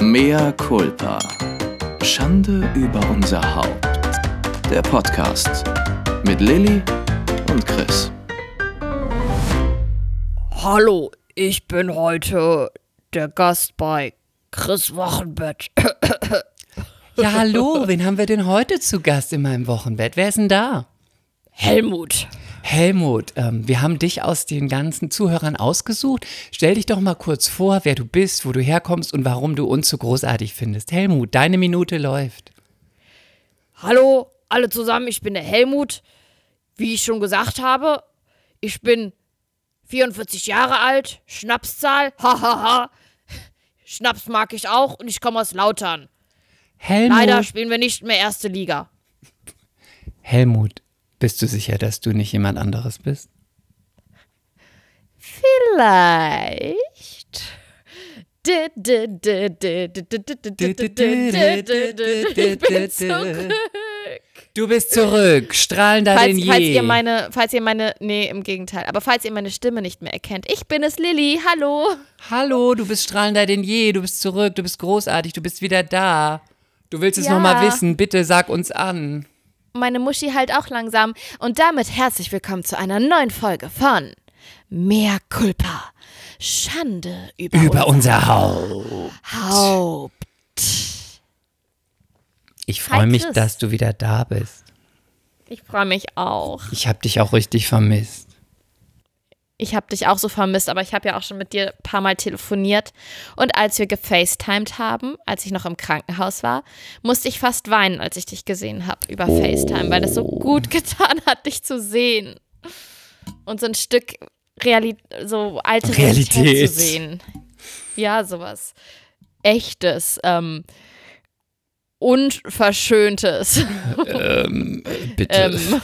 Mea culpa. Schande über unser Haupt. Der Podcast mit Lilly und Chris. Hallo, ich bin heute der Gast bei Chris Wochenbett. Ja, hallo, wen haben wir denn heute zu Gast in meinem Wochenbett? Wer ist denn da? Helmut. Helmut, ähm, wir haben dich aus den ganzen Zuhörern ausgesucht. Stell dich doch mal kurz vor, wer du bist, wo du herkommst und warum du uns so großartig findest. Helmut, deine Minute läuft. Hallo, alle zusammen, ich bin der Helmut. Wie ich schon gesagt habe, ich bin 44 Jahre alt, Schnapszahl, hahaha. Schnaps mag ich auch und ich komme aus Lautern. Helmut. Leider spielen wir nicht mehr erste Liga. Helmut, bist du sicher, dass du nicht jemand anderes bist? Vielleicht. Ich bin zurück. Du bist zurück, strahlender Falls, denn je. falls ihr meine, falls ihr meine, nee, im Gegenteil, aber falls ihr meine Stimme nicht mehr erkennt, ich bin es, Lilly, hallo. Hallo, du bist strahlender denn je, du bist zurück, du bist großartig, du bist wieder da. Du willst es Ja. noch mal wissen, bitte sag uns an. Meine Muschi halt auch langsam und damit herzlich willkommen zu einer neuen Folge von Mehr Culpa. Schande über, Über unser unser Haupt. Haupt. Ich freue mich, dass du wieder da bist. Ich freue mich auch. Ich habe dich auch richtig vermisst. Ich habe dich auch so vermisst, aber ich habe ja auch schon mit dir ein paar Mal telefoniert. Und als wir gefacetimed haben, als ich noch im Krankenhaus war, musste ich fast weinen, als ich dich gesehen habe über FaceTime, weil es so gut getan hat, dich zu sehen. Und so ein Stück Reali so alte Realität. Realität. zu sehen. Ja, sowas. Echtes. Ähm, Unverschöntes. Ähm, bitte. ähm,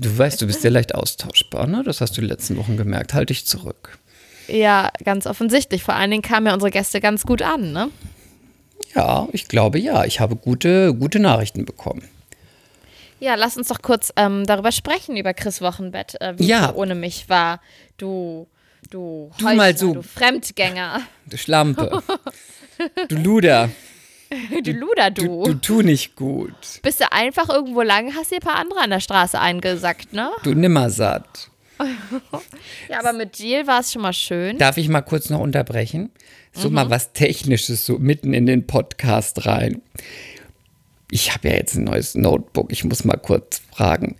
Du weißt, du bist sehr leicht austauschbar, ne? Das hast du die letzten Wochen gemerkt. Halt dich zurück. ja, ganz offensichtlich. Vor allen Dingen kamen ja unsere Gäste ganz gut an, ne? Ja, ich glaube ja. Ich habe gute, gute Nachrichten bekommen. Ja, lass uns doch kurz ähm, darüber sprechen, über Chris Wochenbett, äh, wie Ja. es ohne mich war. Du, du, Du Heuchler, mal so. du Fremdgänger, Du Schlampe. du Luder. du Luder, du. Du, tu nicht gut. Bist du einfach irgendwo lang, hast dir ein paar andere an der Straße eingesackt, ne? Du nimmersatt. Ja, aber mit Jill war es schon mal schön. Darf ich mal kurz noch unterbrechen? So mal was Technisches, so mitten in den Podcast rein. Ich habe ja jetzt ein neues Notebook. Ich muss mal kurz fragen.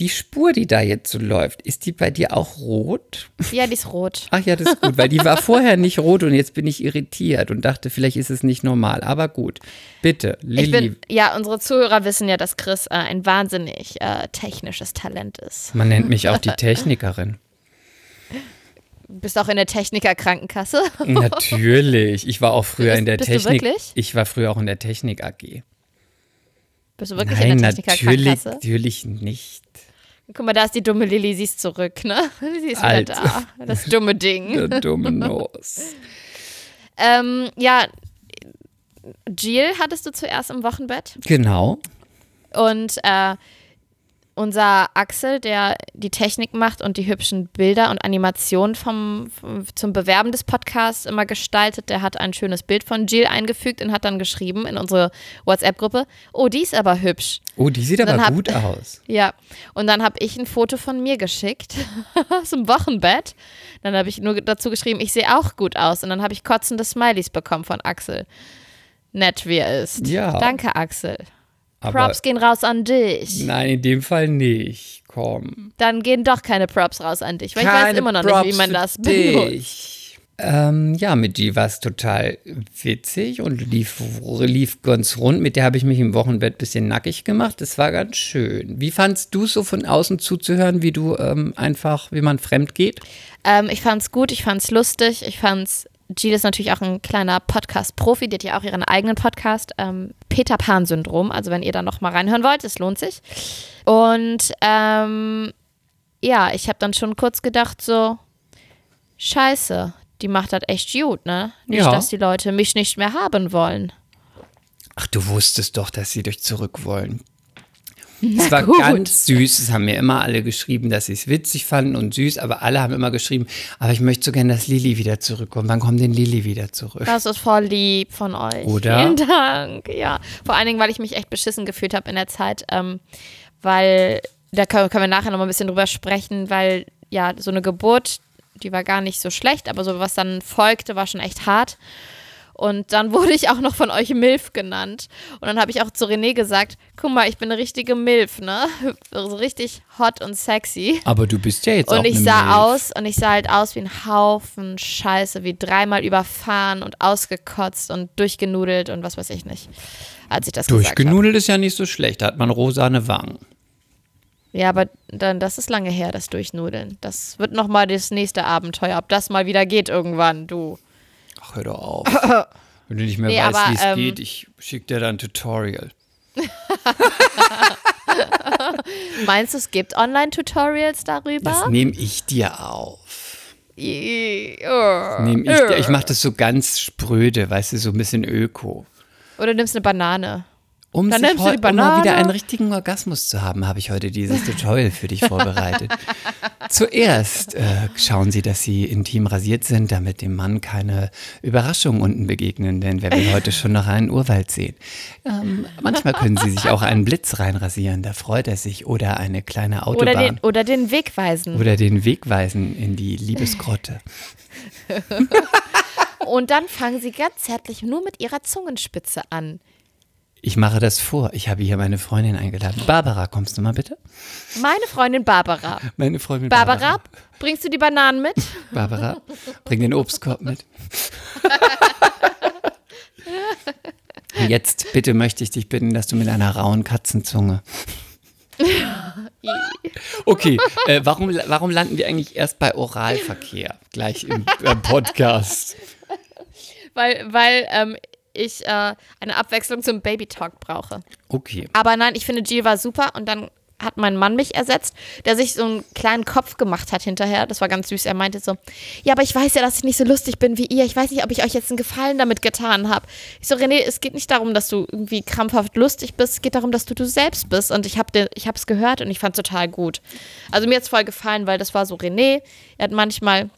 Die Spur, die da jetzt so läuft, ist die bei dir auch rot? Ja, die ist rot. Ach ja, das ist gut, weil die war vorher nicht rot und jetzt bin ich irritiert und dachte, vielleicht ist es nicht normal. Aber gut. Bitte, Lilly. bin, ja, unsere Zuhörer wissen ja, dass Chris äh, ein wahnsinnig äh, technisches Talent ist. Man nennt mich auch die Technikerin. Du bist auch in der Techniker-Krankenkasse. Natürlich. Ich war auch früher Bist- in der bist du Technik. wirklich? Ich war früher auch in der Technik AG. Bist du wirklich Nein, in der natürlich, Techniker-Krankenkasse? natürlich nicht. Guck mal, da ist die dumme Lilly, sie ist zurück, ne? Sie ist wieder Alt. da. Das dumme Ding. Der dumme Nuss. Ähm, ja, Jill hattest du zuerst im Wochenbett Genau. und äh, unser Axel, der die Technik macht und die hübschen Bilder und Animationen vom, vom, zum Bewerben des Podcasts immer gestaltet, der hat ein schönes Bild von Jill eingefügt und hat dann geschrieben in unsere WhatsApp-Gruppe, oh, die ist aber hübsch. Oh, die sieht aber hab- gut aus. Ja, und dann habe ich ein Foto von mir geschickt aus dem Wochenbett. Dann habe ich nur dazu geschrieben, ich sehe auch gut aus. Und dann habe ich kotzende Smileys bekommen von Axel. Nett wie er ist. Ja. Danke, Axel. Aber Props gehen raus an dich. nein, in dem Fall nicht. Komm. Dann gehen doch keine Props raus an dich, weil ich weiß immer noch nicht, wie man das benutzt. benutzt. Ähm, ja, mit die war es total witzig und lief, lief ganz rund. Mit der habe ich mich im Wochenbett ein bisschen nackig gemacht. Das war ganz schön. Wie fandst du so von außen zuzuhören, wie du ähm, einfach, wie man fremd geht? Ähm, ich fand's gut, ich fand's lustig, ich fand's. Jill ist natürlich auch ein kleiner Podcast-Profi, die hat ja auch ihren eigenen Podcast, ähm, Peter Pan-Syndrom. Also wenn ihr da noch mal reinhören wollt, es lohnt sich. Und ähm, ja, ich habe dann schon kurz gedacht so, scheiße, die macht das echt gut, ne? Nicht, Ja. dass die Leute mich nicht mehr haben wollen. Ach, du wusstest doch, dass sie dich zurück wollen. Es war gut. ganz süß. Es haben mir immer alle geschrieben, dass sie es witzig fanden und süß, aber alle haben immer geschrieben, aber ich möchte so gerne, dass Lilly wieder zurückkommt. Wann kommt denn Lilly wieder zurück? Das ist voll lieb von euch. Oder? Vielen Dank. Ja, vor allen Dingen, weil ich mich echt beschissen gefühlt habe in der Zeit, ähm, weil da können, können wir nachher noch mal ein bisschen drüber sprechen, weil ja so eine Geburt, die war gar nicht so schlecht, aber so was dann folgte, war schon echt hart. Und dann wurde ich auch noch von euch Milf genannt. Und dann habe ich auch zu René gesagt, guck mal, ich bin eine richtige Milf, ne? So richtig hot und sexy. Aber du bist ja jetzt auch Und ich eine sah Milf. aus und ich sah halt aus wie ein Haufen Scheiße, wie dreimal überfahren und ausgekotzt und durchgenudelt und was weiß ich nicht, als ich das. Durchgenudelt ist ja nicht so schlecht. Da hat man rosane Wangen. Ja, aber dann, das ist lange her, das Durchnudeln. Das wird nochmal das nächste Abenteuer, ob das mal wieder geht irgendwann, du. Ach, hör doch auf. Wenn du nicht mehr Nee, weißt, wie es ähm, geht, ich schicke dir dann ein Tutorial. Meinst du, es gibt Online-Tutorials darüber? Das nehme ich dir auf. Oh. Nehm ich dir. Ich mache das so ganz spröde, weißt du, so ein bisschen öko. Oder nimmst eine Banane. Um, Dann sich um mal wieder einen richtigen Orgasmus zu haben, habe ich heute dieses Tutorial für dich vorbereitet. Zuerst äh, schauen Sie, dass Sie intim rasiert sind, damit dem Mann keine Überraschungen unten begegnen, denn wer will heute schon noch einen Urwald sehen? Ähm, manchmal können Sie sich auch einen Blitz reinrasieren, da freut er sich, oder eine kleine Autobahn. Oder den, oder den Weg weisen. Oder den Weg weisen in die Liebesgrotte. Und dann fangen sie ganz zärtlich nur mit ihrer Zungenspitze an. Ich mache das vor. Ich habe hier meine Freundin eingeladen. Barbara, kommst du mal bitte? Meine Freundin Barbara. Meine Freundin Barbara, bringst du die Bananen mit? Barbara, bring den Obstkorb mit. Jetzt bitte möchte ich dich bitten, dass du mit einer rauen Katzenzunge. Okay, äh, warum, warum landen wir eigentlich erst bei Oralverkehr gleich im äh, Podcast? Weil, weil ähm, ich äh, eine Abwechslung zum Baby-Talk brauche. Okay. Aber nein, ich finde, Jill war super und dann hat mein Mann mich ersetzt, der sich so einen kleinen Kopf gemacht hat hinterher. Das war ganz süß. Er meinte so, ja, aber ich weiß ja, dass ich nicht so lustig bin wie ihr. Ich weiß nicht, ob ich euch jetzt einen Gefallen damit getan habe. Ich so, René, es geht nicht darum, dass du irgendwie krampfhaft lustig bist. Es geht darum, dass du du selbst bist. Und ich habe ich es gehört und ich fand es total gut. Also mir hat es voll gefallen, weil das war so René. Er hat manchmal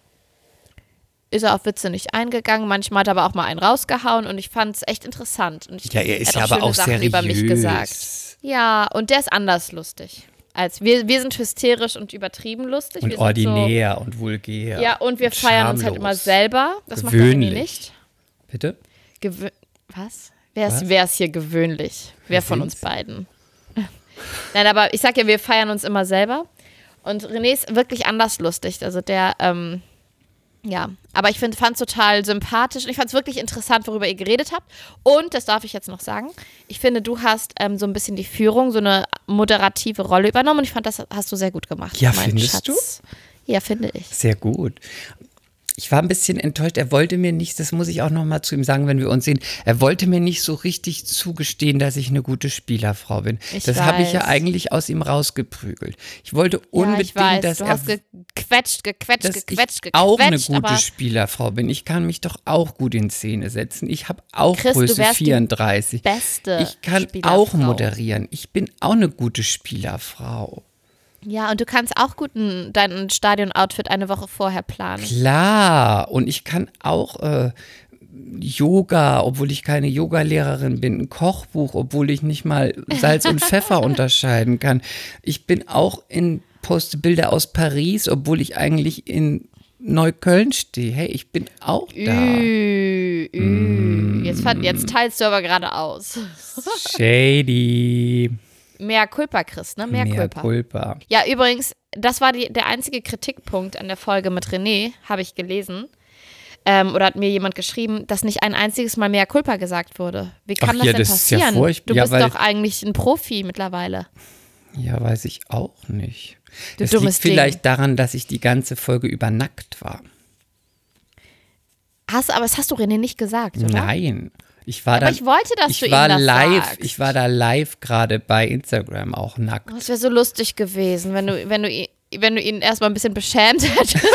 ist er auf Witze nicht eingegangen, manchmal hat er aber auch mal einen rausgehauen und ich fand es echt interessant. Und ich, Ja, er ist ja aber auch Sachen über mich gesagt. seriös. Ja, und der ist anders lustig. Als wir, wir sind hysterisch und übertrieben lustig. Und wir sind ordinär und vulgär. So, ja, und wir und feiern uns halt immer selber. Das macht der René Gewöhnlich. nicht. Bitte? Gewö Was? Wer ist, Was? wer ist hier gewöhnlich? Wer von uns beiden? Nein, aber ich sag ja, wir feiern uns immer selber. Und René ist wirklich anders lustig. Also der, ähm, ja, aber ich fand es total sympathisch und ich fand es wirklich interessant, worüber ihr geredet habt. Und, das darf ich jetzt noch sagen, ich finde, du hast ähm, so ein bisschen die Führung, so eine moderative Rolle übernommen und ich fand, das hast du sehr gut gemacht. Ja, findest Schatz. Ja, finde ich. Sehr gut. Ich war ein bisschen enttäuscht. Er wollte mir nicht, das muss ich auch noch mal zu ihm sagen, wenn wir uns sehen, er wollte mir nicht so richtig zugestehen, dass ich eine gute Spielerfrau bin. Ich das habe ich ja eigentlich aus ihm rausgeprügelt. Ich wollte Ja, unbedingt, ich weiß, dass du er hast gequetscht, gequetscht, dass gequetscht, ich gequetscht. auch eine gute Spielerfrau bin. Ich kann mich doch auch gut in Szene setzen. Ich habe auch Chris, Größe wärst die 34. beste Ich kann auch moderieren. Ich bin auch eine gute Spielerfrau. Ja, und du kannst auch gut ein, dein Stadion-Outfit eine Woche vorher planen. Klar, und ich kann auch äh, Yoga, obwohl ich keine Yogalehrerin bin, ein Kochbuch, obwohl ich nicht mal Salz und Pfeffer unterscheiden kann. Ich bin auch in poste Bilder aus Paris, obwohl ich eigentlich in Neukölln stehe. Hey, ich bin auch da. Ü, ü. Jetzt, fand, jetzt teilst du aber gerade aus. Shady. Mehr Culpa, Chris, ne? Mehr, Mehr Culpa. Culpa. Ja, übrigens, das war die, der einzige Kritikpunkt an der Folge mit René, habe ich gelesen. Ähm, oder hat mir jemand geschrieben, dass nicht ein einziges Mal mehr Culpa gesagt wurde. Wie kann Ach das ja, denn das ist ja passieren? furchtbar. du Ja, bist doch eigentlich ein Profi mittlerweile. Ja, weiß ich auch nicht. Du Das liegt vielleicht daran, dass ich die ganze Folge über nackt war. Hast, aber das hast du René nicht gesagt, oder? Nein. Ich war Aber da, ich wollte, dass ich du ihm war das live, sagst. Ich war da live gerade bei Instagram auch nackt. Oh, Es wäre so lustig gewesen, wenn du, wenn du, ihn- wenn du ihn erstmal ein bisschen beschämt hättest.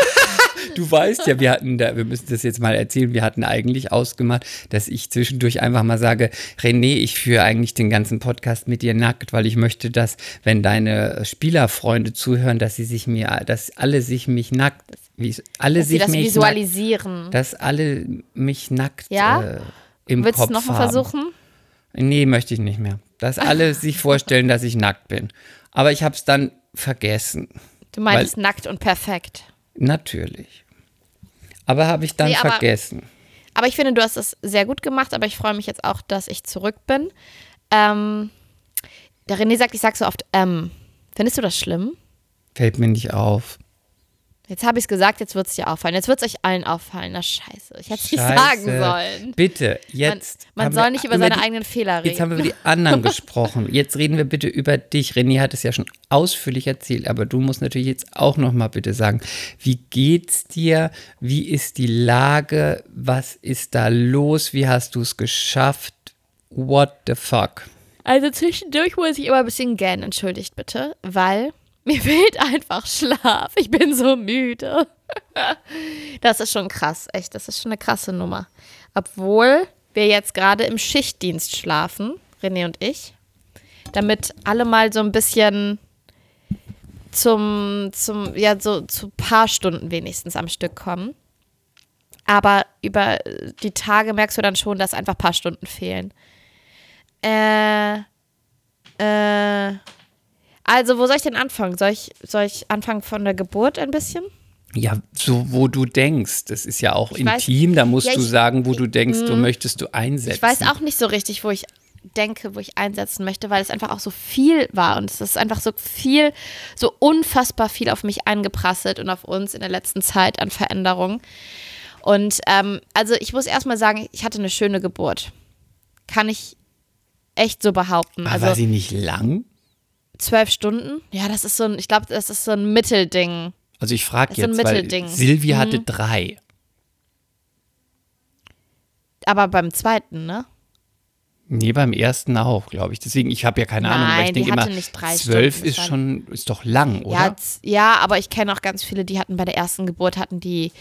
Du weißt ja, wir hatten da, wir müssen das jetzt mal erzählen, wir hatten eigentlich ausgemacht, dass ich zwischendurch einfach mal sage, René, ich führe eigentlich den ganzen Podcast mit dir nackt, weil ich möchte, dass, wenn deine Spielerfreunde zuhören, dass sie sich mir, dass alle sich mich nackt, wie, alle Dass sie sich das mich visualisieren. nackt, dass alle mich nackt Ja? äh, im Willst du Kopf es nochmal versuchen? Nee, möchte ich nicht mehr. Dass alle sich vorstellen, dass ich nackt bin. Aber ich habe es dann vergessen. Du meintest nackt und perfekt. Natürlich. Aber habe ich dann Nee, aber- vergessen. Aber ich finde, du hast es sehr gut gemacht, aber ich freue mich jetzt auch, dass ich zurück bin. Ähm, der René sagt, ich sag so oft, ähm. Findest du das schlimm? Fällt mir nicht auf. Jetzt habe ich es gesagt, jetzt wird es dir auffallen. Jetzt wird es euch allen auffallen. Na scheiße, ich hätte es nicht sagen sollen. Bitte, jetzt. man haben soll nicht über seine die, eigenen Fehler reden. Jetzt haben wir über die anderen gesprochen. Jetzt reden wir bitte über dich. René hat es ja schon ausführlich erzählt, aber du musst natürlich jetzt auch noch mal bitte sagen, wie geht's dir? Wie ist die Lage? Was ist da los? Wie hast du es geschafft? What the fuck? Also zwischendurch muss ich immer ein bisschen gähnen, entschuldigt bitte, weil mir fehlt einfach Schlaf. Ich bin so müde. Das ist schon krass, echt. Das ist schon eine krasse Nummer. Obwohl wir jetzt gerade im Schichtdienst schlafen, René und ich, damit alle mal so ein bisschen zum, zum, ja, so zu paar Stunden wenigstens am Stück kommen. Aber über die Tage merkst du dann schon, dass einfach ein paar Stunden fehlen. Äh, äh, also, wo soll ich denn anfangen? Soll ich, soll ich anfangen von der Geburt ein bisschen? Ja, so wo du denkst. Das ist ja auch Ich weiß- intim. Da musst Ja, du ich- sagen, wo du denkst, du möchtest du einsetzen. Ich weiß auch nicht so richtig, wo ich denke, wo ich einsetzen möchte, weil es einfach auch so viel war und es ist einfach so viel, so unfassbar viel auf mich eingeprasselt und auf uns in der letzten Zeit an Veränderungen. Und ähm, also ich muss erstmal sagen, ich hatte eine schöne Geburt. Kann ich echt so behaupten. Aber Also war sie nicht lang? Zwölf Stunden? Ja, das ist so ein, ich glaube, das ist so ein Mittelding. Also ich frage jetzt, weil Mittelding. Mhm. Silvi hatte drei. Aber beim zweiten, ne? Nee, beim ersten auch, glaube ich. Deswegen, ich habe ja keine Ahnung, aber Nein, ich die denke hatte immer, nicht drei zwölf ist schon, ist doch lang, oder? Ja, ja, aber ich kenne auch ganz viele, die hatten bei der ersten Geburt, hatten die,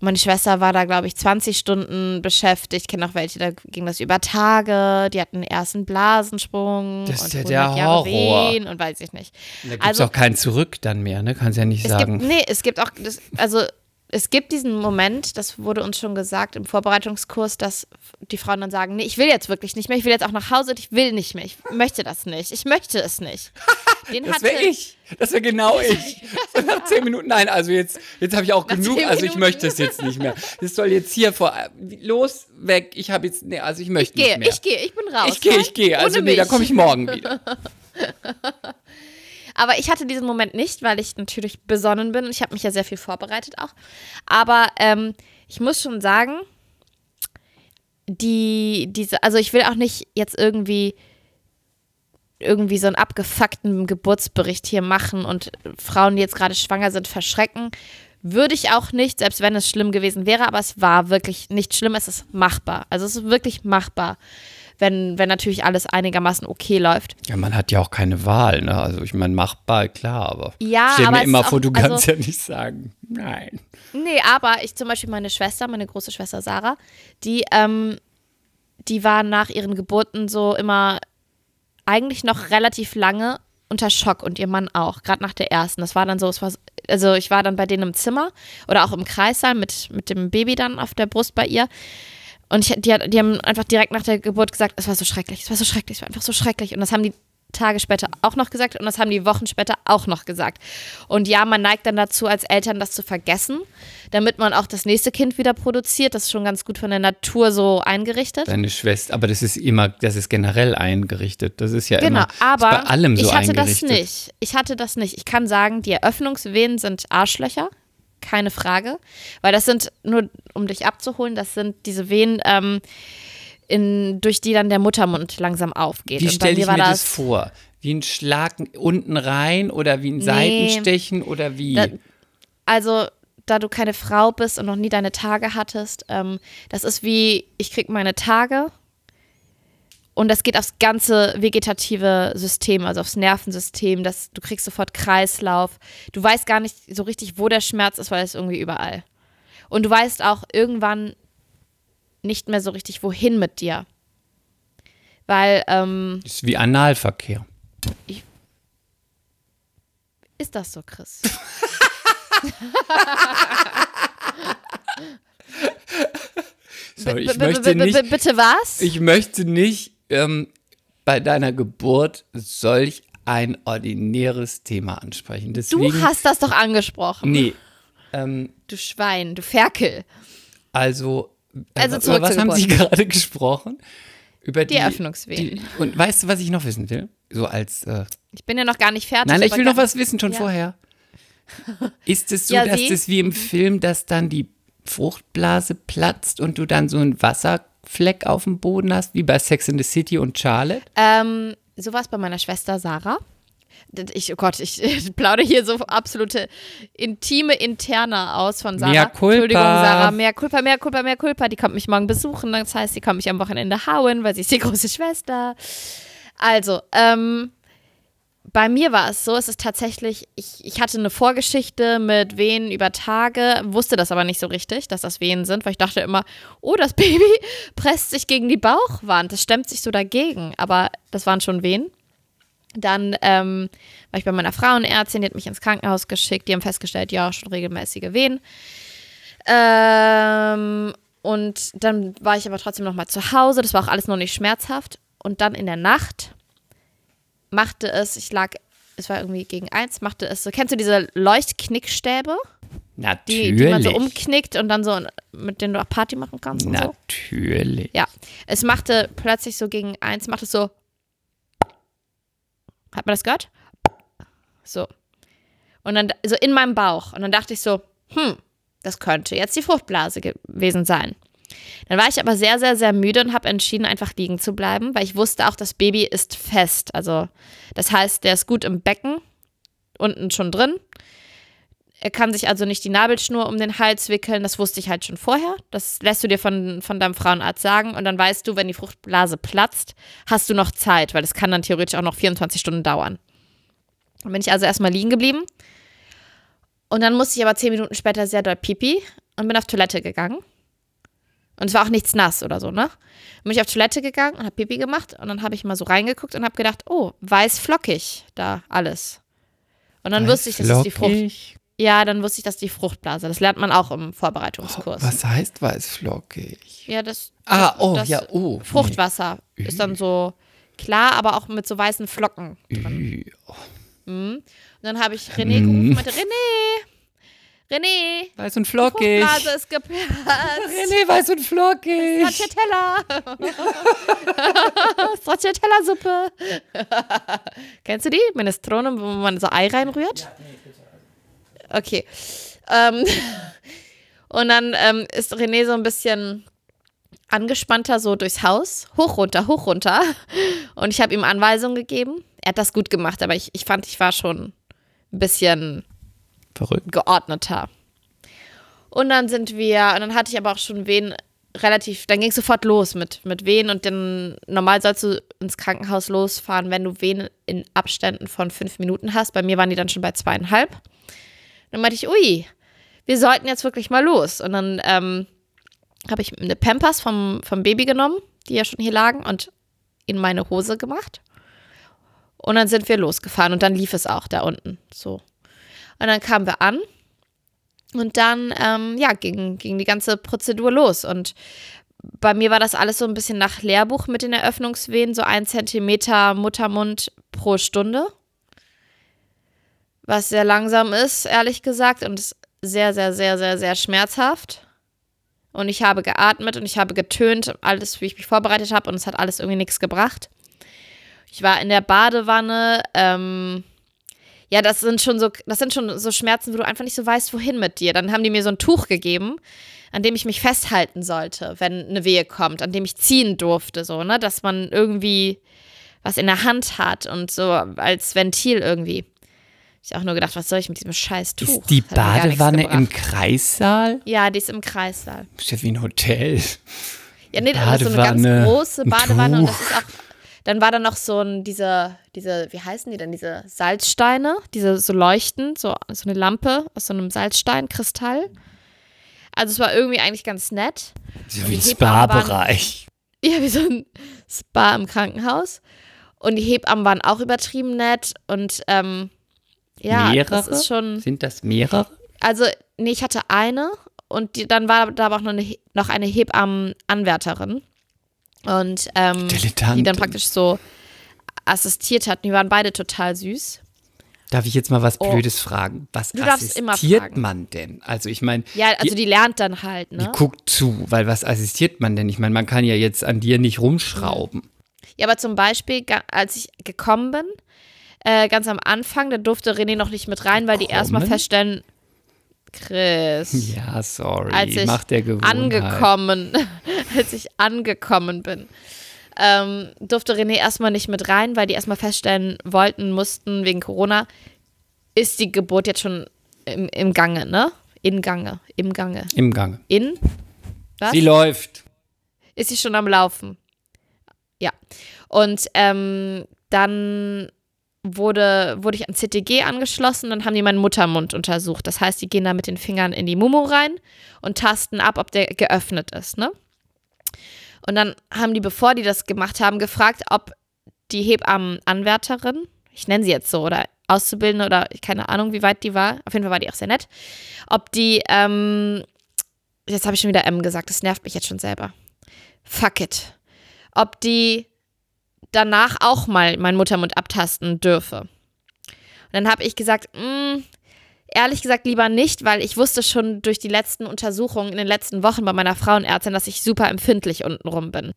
meine Schwester war da, glaube ich, 20 Stunden beschäftigt. Ich kenne auch welche, da ging das über Tage, die hatten erst einen Blasensprung Das ist und ja 100 der Jahre Horror. Wehen und weiß ich nicht. da gibt es also- auch kein Zurück dann mehr, ne? Kannst ja nicht Es sagen. gibt, nee, es gibt auch, das, also es gibt diesen Moment, das wurde uns schon gesagt im Vorbereitungskurs, dass die Frauen dann sagen, nee, ich will jetzt wirklich nicht mehr, ich will jetzt auch nach Hause und ich will nicht mehr, ich möchte das nicht, ich möchte es nicht. Den das wäre ich. Das wäre genau ich. So nach zehn Minuten, nein, also jetzt, jetzt habe ich auch Nach genug, also ich möchte es jetzt nicht mehr. Das soll jetzt hier vor, los, weg. Ich habe jetzt, nee, also ich möchte Ich gehe, nicht mehr. ich gehe, ich bin raus. Ich gehe, nein, ich gehe. Also nee, da komme ich morgen wieder. Aber ich hatte diesen Moment nicht, weil ich natürlich besonnen bin und ich habe mich ja sehr viel vorbereitet auch. Aber ähm, ich muss schon sagen, die, diese, also ich will auch nicht jetzt irgendwie irgendwie so einen abgefuckten Geburtsbericht hier machen und Frauen, die jetzt gerade schwanger sind, verschrecken. Würde ich auch nicht, selbst wenn es schlimm gewesen wäre, aber es war wirklich nicht schlimm, es ist machbar. Also es ist wirklich machbar, wenn, wenn natürlich alles einigermaßen okay läuft. Ja, man hat ja auch keine Wahl, ne? Also ich meine, machbar, klar, aber Ja, stell aber mir immer vor, auch- du also- kannst ja nicht sagen, nein. Nee, aber ich zum Beispiel meine Schwester, meine große Schwester Sarah, die, ähm, die war nach ihren Geburten so immer eigentlich noch relativ lange unter Schock und ihr Mann auch, gerade nach der ersten. Das war dann so, es war, so- also ich war dann bei denen im Zimmer oder auch im Kreissaal mit, mit dem Baby dann auf der Brust bei ihr. Und ich, die, die haben einfach direkt nach der Geburt gesagt, es war so schrecklich, es war so schrecklich, es war einfach so schrecklich. Und das haben die Tage später auch noch gesagt und das haben die Wochen später auch noch gesagt. Und ja, man neigt dann dazu, als Eltern das zu vergessen, damit man auch das nächste Kind wieder produziert. Das ist schon ganz gut von der Natur so eingerichtet. Deine Schwester, aber das ist immer, das ist generell eingerichtet. Das ist ja Genau, immer aber bei allem so ich hatte das nicht. Ich hatte das nicht. Ich kann sagen, die Eröffnungsvenen sind Arschlöcher, keine Frage, weil das sind nur, um dich abzuholen, das sind diese Venen, ähm, in, durch die dann der Muttermund langsam aufgeht. Wie stelle ich mir das vor? Wie ein Schlag unten rein oder wie ein Seitenstechen oder wie? Da- Also, da du keine Frau bist und noch nie deine Tage hattest, ähm, das ist wie, ich krieg meine Tage und das geht aufs ganze vegetative System, also aufs Nervensystem. Das, du kriegst sofort Kreislauf. Du weißt gar nicht so richtig, wo der Schmerz ist, weil es irgendwie überall. Und du weißt auch irgendwann nicht mehr so richtig, wohin mit dir. Weil, ähm, Ist wie Analverkehr. ist das so, Chris? Sorry, ich möchte nicht, Bitte was? ich möchte nicht ähm, bei deiner Geburt solch ein ordinäres Thema ansprechen. Du Deswegen, hast das doch angesprochen. Nee. Ähm, Du Schwein, du Ferkel. also, äh, Also über was haben Sie gerade gesprochen? Über die, Die Eröffnungswehen. die- Und weißt du, was ich noch wissen will? So als. Äh, Ich bin ja noch gar nicht fertig. nein, ich will noch was wissen schon Ja. vorher. Ist es so, Ja, dass Sie? das wie im Film, dass dann die Fruchtblase platzt und du dann so einen Wasserfleck auf dem Boden hast, wie bei Sex in the City und Charlotte? Ähm, so war es bei meiner Schwester Sarah. Ich, oh Gott, ich plaudere hier so absolute intime Interna aus von Sarah. Mea culpa. Entschuldigung, Sarah, mehr Culpa, mehr Culpa, mehr Culpa. Die kommt mich morgen besuchen. Das heißt, sie kommt mich am Wochenende hauen, weil sie ist die große Schwester. Also, ähm, bei mir war es so, es ist tatsächlich, ich, ich hatte eine Vorgeschichte mit Wehen über Tage, wusste das aber nicht so richtig, dass das Wehen sind, weil ich dachte immer, oh, das Baby presst sich gegen die Bauchwand, das stemmt sich so dagegen, aber das waren schon Wehen. Dann ähm, war ich bei meiner Frauenärztin, die hat mich ins Krankenhaus geschickt, die haben festgestellt, ja, schon regelmäßige Wehen. Ähm, und dann war ich aber trotzdem noch mal zu Hause, das war auch alles noch nicht schmerzhaft. Und dann in der Nacht machte es, ich lag, es war irgendwie gegen eins, machte es so, kennst du diese Leuchtknickstäbe, Natürlich. die, die man so umknickt und dann so, mit denen du auch Party machen kannst und so? Natürlich. Ja, es machte plötzlich so gegen eins, machte es so. Hat man das gehört? So. Und dann, so in meinem Bauch. Und dann dachte ich so, hm, das könnte jetzt die Fruchtblase gewesen sein. Dann war ich aber sehr, sehr, sehr müde und habe entschieden, einfach liegen zu bleiben, weil ich wusste auch, das Baby ist fest. Also, das heißt, der ist gut im Becken, unten schon drin. Er kann sich also nicht die Nabelschnur um den Hals wickeln. Das wusste ich halt schon vorher. Das lässt du dir von, von deinem Frauenarzt sagen. Und dann weißt du, wenn die Fruchtblase platzt, hast du noch Zeit, weil es kann dann theoretisch auch noch 24 Stunden dauern. Dann bin ich also erstmal liegen geblieben. Und dann musste ich aber zehn Minuten später sehr doll pipi und bin auf Toilette gegangen. Und es war auch nichts nass oder so, ne? Dann bin ich auf Toilette gegangen und habe Pipi gemacht. Und dann habe ich mal so reingeguckt und habe gedacht, oh, weiß flockig da alles. Und dann wusste ich, das ist die Frucht. Ja, dann wusste ich, dass die Fruchtblase. Das lernt man auch im Vorbereitungskurs. Was heißt weißflockig? Ja, das. Ah, oh, das ja, oh. Fruchtwasser ist dann so klar, aber auch mit so weißen Flocken. Nee. Und dann habe ich René gerufen und meinte, René, René, Weiß und flockig. Fruchtblase ist geplatzt. René, weiß und flockig. Stracciatella. Stracciatella-Suppe. Kennst du die? Minestrone, wo man so Ei reinrührt? Okay. Ähm, und dann ähm, ist René so ein bisschen angespannter so durchs Haus. Hoch, runter, hoch, runter. Und ich habe ihm Anweisungen gegeben. Er hat das gut gemacht, aber ich, ich fand, ich war schon ein bisschen Verrückt. geordneter. Und dann sind wir, und dann hatte ich aber auch schon Wehen relativ, dann ging es sofort los mit, mit Wehen und dann normal sollst du ins Krankenhaus losfahren, wenn du Wehen in Abständen von fünf Minuten hast. Bei mir waren die dann schon bei zweieinhalb. Dann meinte ich, ui, wir sollten jetzt wirklich mal los. Und dann ähm, habe ich eine Pampers vom, vom Baby genommen, die ja schon hier lagen, und in meine Hose gemacht. Und dann sind wir losgefahren und dann lief es auch da unten so. Und dann kamen wir an und dann, ähm, ja, ging, ging die ganze Prozedur los. Und bei mir war das alles so ein bisschen nach Lehrbuch mit den Eröffnungswehen, so ein Zentimeter Muttermund pro Stunde. Was sehr langsam ist, ehrlich gesagt, und sehr, sehr, sehr, sehr, sehr schmerzhaft. Und ich habe geatmet und ich habe getönt, alles, wie ich mich vorbereitet habe, und es hat alles irgendwie nichts gebracht. Ich war in der Badewanne, ähm, ja, das sind schon so, das sind schon so Schmerzen, wo du einfach nicht so weißt, wohin mit dir. Dann haben die mir so ein Tuch gegeben, an dem ich mich festhalten sollte, wenn eine Wehe kommt, an dem ich ziehen durfte, so, ne, dass man irgendwie was in der Hand hat und so als Ventil irgendwie. Ich habe auch nur gedacht, was soll ich mit diesem scheiß Tuch? Ist die Badewanne im. Kreissaal? Ja, die ist im Kreissaal. Ist ja wie ein Hotel. Ja, nee, das ist so eine ganz Badewanne, große Badewanne und das ist auch. Dann war da noch so ein, diese, diese, wie heißen die denn, diese Salzsteine, diese so leuchten, so, so eine Lampe aus so einem Salzsteinkristall. Also es war irgendwie eigentlich ganz nett. So wie ein Spa-Bereich. Ja, wie so ein Spa im Krankenhaus. Und die Hebammen waren auch übertrieben nett. Und ähm, ja, Mehrere? das ist schon. Sind das mehrere? Also, nee, ich hatte eine und die, dann war da aber auch noch eine, noch eine Hebammenanwärterin. Und ähm, die dann praktisch so assistiert hat. Die waren beide total süß. Darf ich jetzt mal was Oh. Blödes fragen? Was Du assistiert fragen. man denn? Also ich meine, Ja, also die, die lernt dann halt, die ne? guckt zu, weil was assistiert man denn? Ich meine, man kann ja jetzt an dir nicht rumschrauben. Ja, aber zum Beispiel, als ich gekommen bin, äh, ganz am Anfang, da durfte René noch nicht mit rein, weil die erstmal feststellen, Chris, Ja, sorry. als ich Macht der Gewohnheit. angekommen, als ich angekommen bin, ähm, durfte René erstmal nicht mit rein, weil die erstmal feststellen wollten, mussten wegen Corona, ist die Geburt jetzt schon im, im Gange, ne? In Gange, im Gange. Im Gange. In? Was? Sie läuft. ist sie schon am Laufen. Ja. Und ähm, dann wurde, wurde ich an CTG angeschlossen, dann haben die meinen Muttermund untersucht. Das heißt, die gehen da mit den Fingern in die Mumu rein und tasten ab, ob der geöffnet ist, ne? Und dann haben die, bevor die das gemacht haben, gefragt, ob die Hebammenanwärterin, ich nenne sie jetzt so, oder Auszubildende oder keine Ahnung, wie weit die war, auf jeden Fall war die auch sehr nett, ob die, ähm, jetzt habe ich schon wieder M gesagt, das nervt mich jetzt schon selber. Fuck it. Ob die danach auch mal meinen Muttermund abtasten dürfe. Und dann habe ich gesagt, "Mm, ehrlich gesagt lieber nicht, weil ich wusste schon durch die letzten Untersuchungen in den letzten Wochen bei meiner Frauenärztin, dass ich super empfindlich untenrum bin.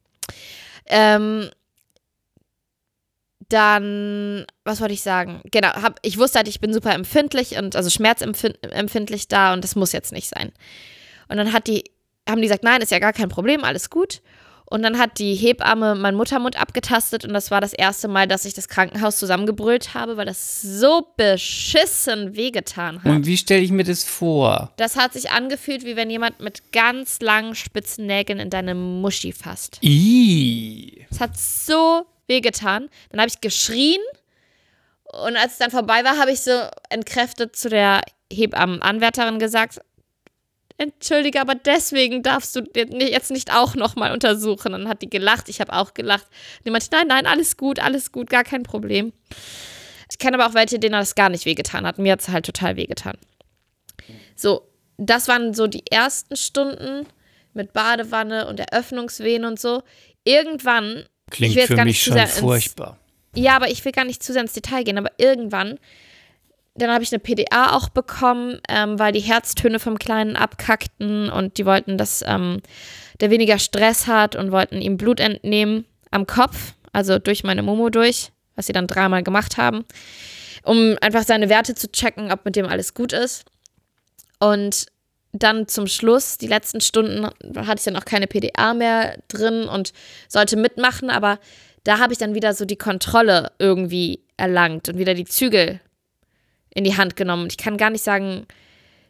Ähm, dann, was wollte ich sagen? Genau, hab, ich wusste halt, ich bin super empfindlich und also schmerzempfindlich da und das muss jetzt nicht sein. Und dann hat die, haben die gesagt, nein, ist ja gar kein Problem, alles gut. Und dann hat die Hebamme meinen Muttermund abgetastet und das war das erste Mal, dass ich das Krankenhaus zusammengebrüllt habe, weil das so beschissen wehgetan hat. Und wie stelle ich mir das vor? Das hat sich angefühlt, wie wenn jemand mit ganz langen spitzen Nägeln in deine Muschi fasst. Ih. Es hat so wehgetan. Dann habe ich geschrien und als es dann vorbei war, habe ich so entkräftet zu der Hebammenanwärterin gesagt, entschuldige, aber deswegen darfst du jetzt nicht auch nochmal untersuchen. Und dann hat die gelacht, ich habe auch gelacht. Und die meinte, nein, nein, alles gut, alles gut, gar kein Problem. Ich kenne aber auch welche, denen das gar nicht wehgetan hat. Mir hat es halt total wehgetan. So, das waren so die ersten Stunden mit Badewanne und Eröffnungswehen und so. Irgendwann ich Klingt für gar mich schon sehr ins- furchtbar. ja, aber ich will gar nicht zu sehr ins Detail gehen, aber irgendwann, dann habe ich eine PDA auch bekommen, ähm, weil die Herztöne vom Kleinen abkackten und die wollten, dass ähm, der weniger Stress hat und wollten ihm Blut entnehmen am Kopf, also durch meine Momo durch, was sie dann dreimal gemacht haben, um einfach seine Werte zu checken, ob mit dem alles gut ist. Und dann zum Schluss, die letzten Stunden, hatte ich dann auch keine PDA mehr drin und sollte mitmachen, aber da habe ich dann wieder so die Kontrolle irgendwie erlangt und wieder die Zügel in die Hand genommen. Ich kann gar nicht sagen,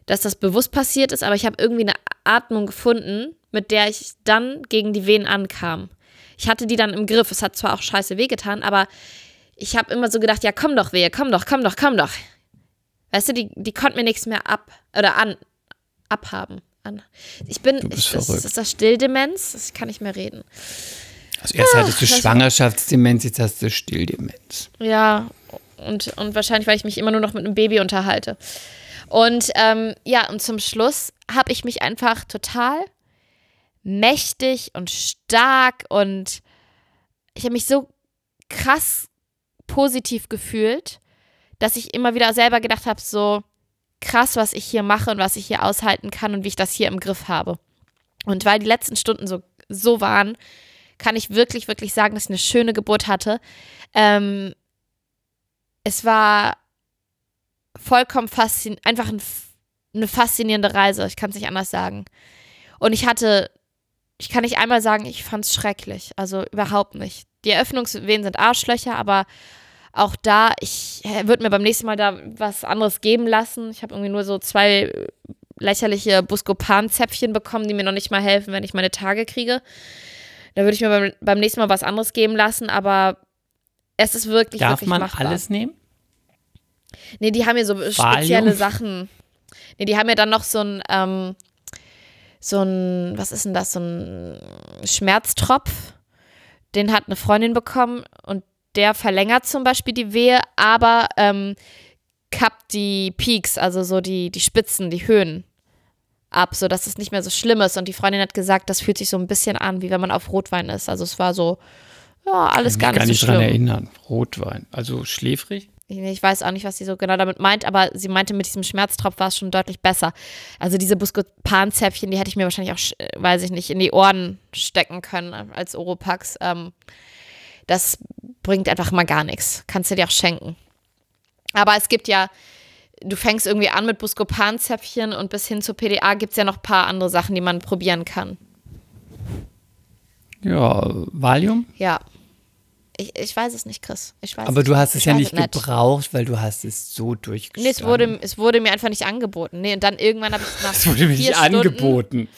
dass das bewusst passiert ist, aber ich habe irgendwie eine Atmung gefunden, mit der ich dann gegen die Wehen ankam. Ich hatte die dann im Griff. Es hat zwar auch scheiße wehgetan, aber ich habe immer so gedacht, ja, komm doch, Wehe, komm doch, komm doch, komm doch. Weißt du, die, die konnte mir nichts mehr ab oder an abhaben. An. Ich bin, bist ich, das, verrückt. ist das Stilldemenz? Ich kann nicht mehr reden. Also erst hattest du das- Schwangerschaftsdemenz, jetzt hast du Stilldemenz. Ja, und, und wahrscheinlich, weil ich mich immer nur noch mit einem Baby unterhalte. Und ähm, ja, und zum Schluss habe ich mich einfach total mächtig und stark und ich habe mich so krass positiv gefühlt, dass ich immer wieder selber gedacht habe, so krass, was ich hier mache und was ich hier aushalten kann und wie ich das hier im Griff habe. Und weil die letzten Stunden so, so waren, kann ich wirklich, wirklich sagen, dass ich eine schöne Geburt hatte. Ähm, es war vollkommen faszinierend, einfach ein, eine faszinierende Reise. Ich kann es nicht anders sagen. Und ich hatte, ich kann nicht einmal sagen, ich fand es schrecklich. Also überhaupt nicht. Die Eröffnungswehen sind Arschlöcher, aber auch da, ich würde mir beim nächsten Mal da was anderes geben lassen. Ich habe irgendwie nur so zwei lächerliche Buscopan-Zäpfchen bekommen, die mir noch nicht mal helfen, wenn ich meine Tage kriege. Da würde ich mir beim, beim nächsten Mal was anderes geben lassen, aber es ist wirklich, Darf wirklich man machbar. alles nehmen? Nee, die haben ja so spezielle Sachen. Nee, die haben ja dann noch so ein, ähm, so ein, was ist denn das, so ein Schmerztropf. Den hat eine Freundin bekommen und der verlängert zum Beispiel die Wehe, aber ähm, kappt die Peaks, also so die, die Spitzen, die Höhen ab, sodass es nicht mehr so schlimm ist. Und die Freundin hat gesagt, das fühlt sich so ein bisschen an, wie wenn man auf Rotwein ist. Also es war so, ja, alles gar nicht, gar nicht so dran schlimm. erinnern. Rotwein. Also schläfrig? Ich, ich weiß auch nicht, was sie so genau damit meint, aber sie meinte, mit diesem Schmerztropf war es schon deutlich besser. Also diese Buscopan-Zäpfchen, die hätte ich mir wahrscheinlich auch, weiß ich nicht, in die Ohren stecken können als Oropax. Ähm, das bringt einfach mal gar nichts. Kannst du dir auch schenken. Aber es gibt ja, du fängst irgendwie an mit Buscopan-Zäpfchen und bis hin zur PDA gibt es ja noch ein paar andere Sachen, die man probieren kann. Ja, Valium? Ja. Ich, ich weiß es nicht, Chris. Ich weiß Aber du hast es ja nicht es gebraucht, weil du hast es so durchgestanden. Nee, es wurde, es wurde mir einfach nicht angeboten. Nee, und dann irgendwann habe ich nach es wurde mir nicht Stunden, angeboten.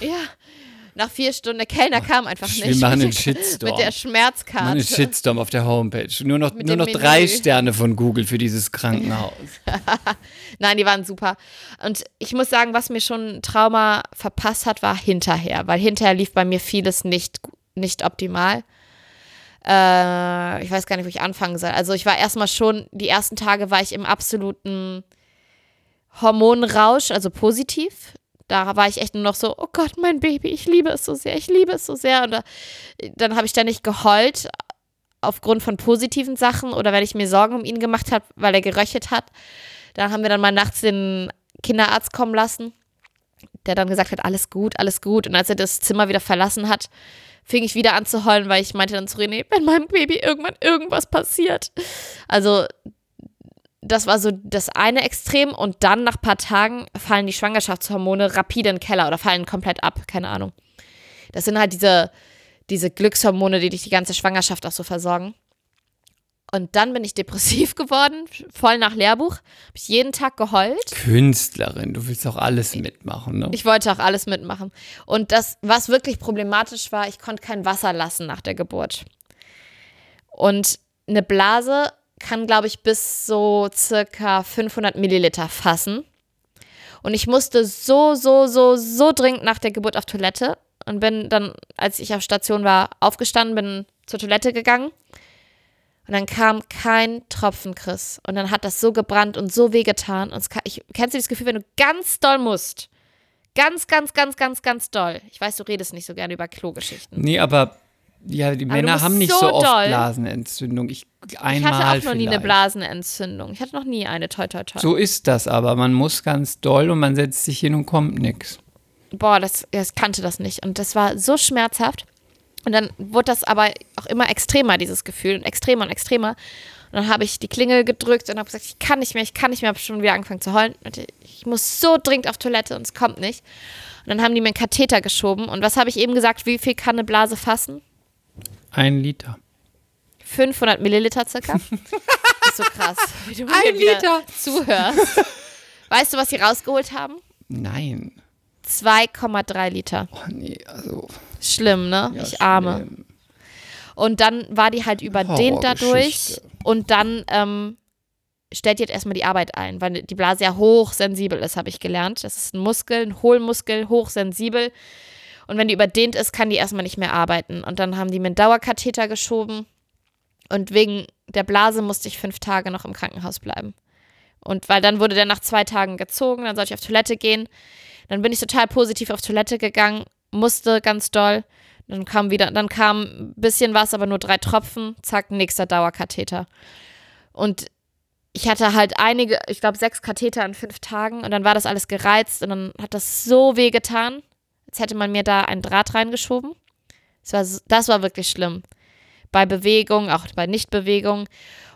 Ja, nach vier Stunden, der Kellner kam einfach wir nicht. machen mit einen der- Shitstorm. Mit der Schmerzkarte. Mann, ein Shitstorm auf der Homepage. Nur noch, nur noch drei Menü. Sterne von Google für dieses Krankenhaus. Nein, die waren super. Und ich muss sagen, was mir schon Trauma verpasst hat, war hinterher, weil hinterher lief bei mir vieles nicht, nicht optimal. Äh, ich weiß gar nicht, wo ich anfangen soll. Also ich war erstmal schon, die ersten Tage war ich im absoluten Hormonrausch, also positiv. Da war ich echt nur noch so, oh Gott, mein Baby, ich liebe es so sehr, ich liebe es so sehr. Und da, dann habe ich ständig geheult aufgrund von positiven Sachen oder wenn ich mir Sorgen um ihn gemacht habe, weil er geröchelt hat. Dann haben wir dann mal nachts den Kinderarzt kommen lassen, der dann gesagt hat, alles gut, alles gut. Und als er das Zimmer wieder verlassen hat, fing ich wieder an zu heulen, weil ich meinte dann zu René, wenn meinem Baby irgendwann irgendwas passiert. Also das war so das eine Extrem und dann nach ein paar Tagen fallen die Schwangerschaftshormone rapide in den Keller oder fallen komplett ab, keine Ahnung. Das sind halt diese, diese Glückshormone, die dich die ganze Schwangerschaft auch so versorgen. Und dann bin ich depressiv geworden, voll nach Lehrbuch. Habe ich jeden Tag geheult. Künstlerin, du willst auch alles mitmachen, ne? Ich wollte auch alles mitmachen. Und das, was wirklich problematisch war, ich konnte kein Wasser lassen nach der Geburt. Und eine Blase kann, glaube ich, bis so circa 500 Milliliter fassen. Und ich musste so, so, so, so dringend nach der Geburt auf Toilette und bin dann, als ich auf Station war, aufgestanden, bin zur Toilette gegangen. Und dann kam kein Tropfen, Chris. Und dann hat das so gebrannt und so wehgetan. Und kann, ich, kennst du das Gefühl, wenn du ganz doll musst? Ganz, ganz, ganz, ganz, ganz doll. Ich weiß, du redest nicht so gerne über Klogeschichten. Nee, aber ja, die Aber Männer haben nicht so so oft doll. Blasenentzündung. Ich Ich einmal hatte auch noch nie eine. Blasenentzündung. Ich hatte noch nie eine, toi, toi, toi. So ist das aber. Man muss ganz doll und man setzt sich hin und kommt nix. Boah, das, das kannte das nicht. Und das war so schmerzhaft. Und dann wurde das aber auch immer extremer, dieses Gefühl. Und extremer und extremer. Und dann habe ich die Klingel gedrückt und habe gesagt, ich kann nicht mehr, ich kann nicht mehr. Habe schon wieder angefangen zu heulen. Und ich muss so dringend auf Toilette und es kommt nicht. Und dann haben die mir einen Katheter geschoben. Und was habe ich eben gesagt, wie viel kann eine Blase fassen? Ein Liter. 500 Milliliter circa. Das ist so krass, wie du Ein Liter. zuhörst. Weißt du, was sie rausgeholt haben? Nein. 2,3 Liter. Oh nee, also. Schlimm, ne? Ja, ich arme. schlimm. Und dann war die halt überdehnt dadurch. Und dann ähm, stellt jetzt erstmal die Arbeit ein, weil die Blase ja hochsensibel ist, habe ich gelernt. Das ist ein Muskel, ein Hohlmuskel, hochsensibel. Und wenn die überdehnt ist, kann die erstmal nicht mehr arbeiten. Und dann haben die mir einen Dauerkatheter geschoben. Und wegen der Blase musste ich fünf Tage noch im Krankenhaus bleiben. Und weil dann wurde der nach zwei Tagen gezogen, dann sollte ich auf Toilette gehen. Dann bin ich total positiv auf Toilette gegangen, musste ganz doll. Dann kam wieder, dann kam ein bisschen was, aber nur drei Tropfen, zack, nächster Dauerkatheter. Und ich hatte halt einige, ich glaube sechs Katheter in fünf Tagen und dann war das alles gereizt und dann hat das so weh getan, als hätte man mir da einen Draht reingeschoben. Das war, das war wirklich schlimm. Bei Bewegung, auch bei Nichtbewegung.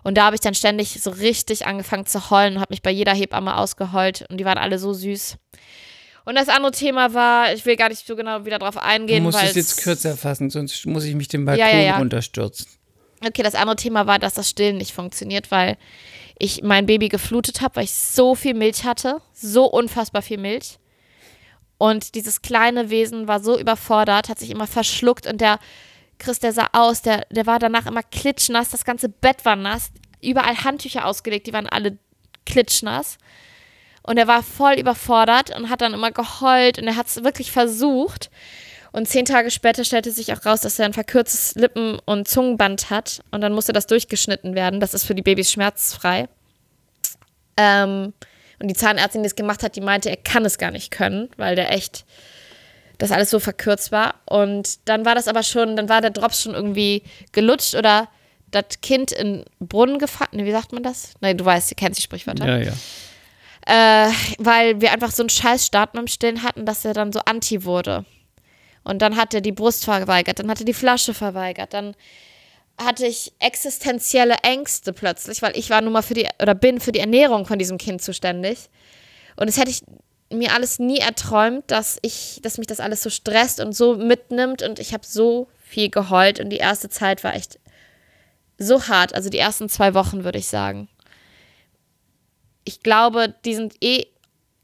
Und da habe ich dann ständig so richtig angefangen zu heulen und habe mich bei jeder Hebamme ausgeheult und die waren alle so süß. Und das andere Thema war, ich will gar nicht so genau wieder drauf Du eingehen, musst weil es jetzt kürzer fassen, sonst muss ich mich Ja, Balkon ja, ja. runterstürzen. Okay, das andere Thema war, dass das Stillen nicht funktioniert, weil ich mein Baby geflutet habe, weil ich so viel Milch hatte, so unfassbar viel Milch. Und dieses kleine Wesen war so überfordert, hat sich immer verschluckt und der Chris, der sah aus, der, der war danach immer klitschnass, das ganze Bett war nass, überall Handtücher ausgelegt, die waren alle klitschnass. Und er war voll überfordert und hat dann immer geheult und er hat es wirklich versucht. Und zehn Tage später stellte sich auch raus, dass er ein verkürztes Lippen- und Zungenband hat. Und dann musste das durchgeschnitten werden. Das ist für die Babys schmerzfrei. Ähm, und die Zahnärztin, die es gemacht hat, die meinte, er kann es gar nicht können, weil der echt das alles so verkürzt war. Und dann war das aber schon, dann war der Drops schon irgendwie gelutscht oder das Kind in Brunnen gefallen. Nee, wie sagt man das? Nein, du weißt, du kennst die Sprichwörter. Ja, ja. Äh, weil wir einfach so einen scheiß Start mit dem Stillen hatten, dass er dann so anti wurde. Und dann hat er die Brust verweigert, dann hat er die Flasche verweigert, dann hatte ich existenzielle Ängste plötzlich, weil ich war nun mal für die oder bin für die Ernährung von diesem Kind zuständig. Und das hätte ich mir alles nie erträumt, dass ich, dass mich das alles so stresst und so mitnimmt und ich habe so viel geheult und die erste Zeit war echt so hart, also die ersten zwei Wochen würde ich sagen. Ich glaube, die sind eh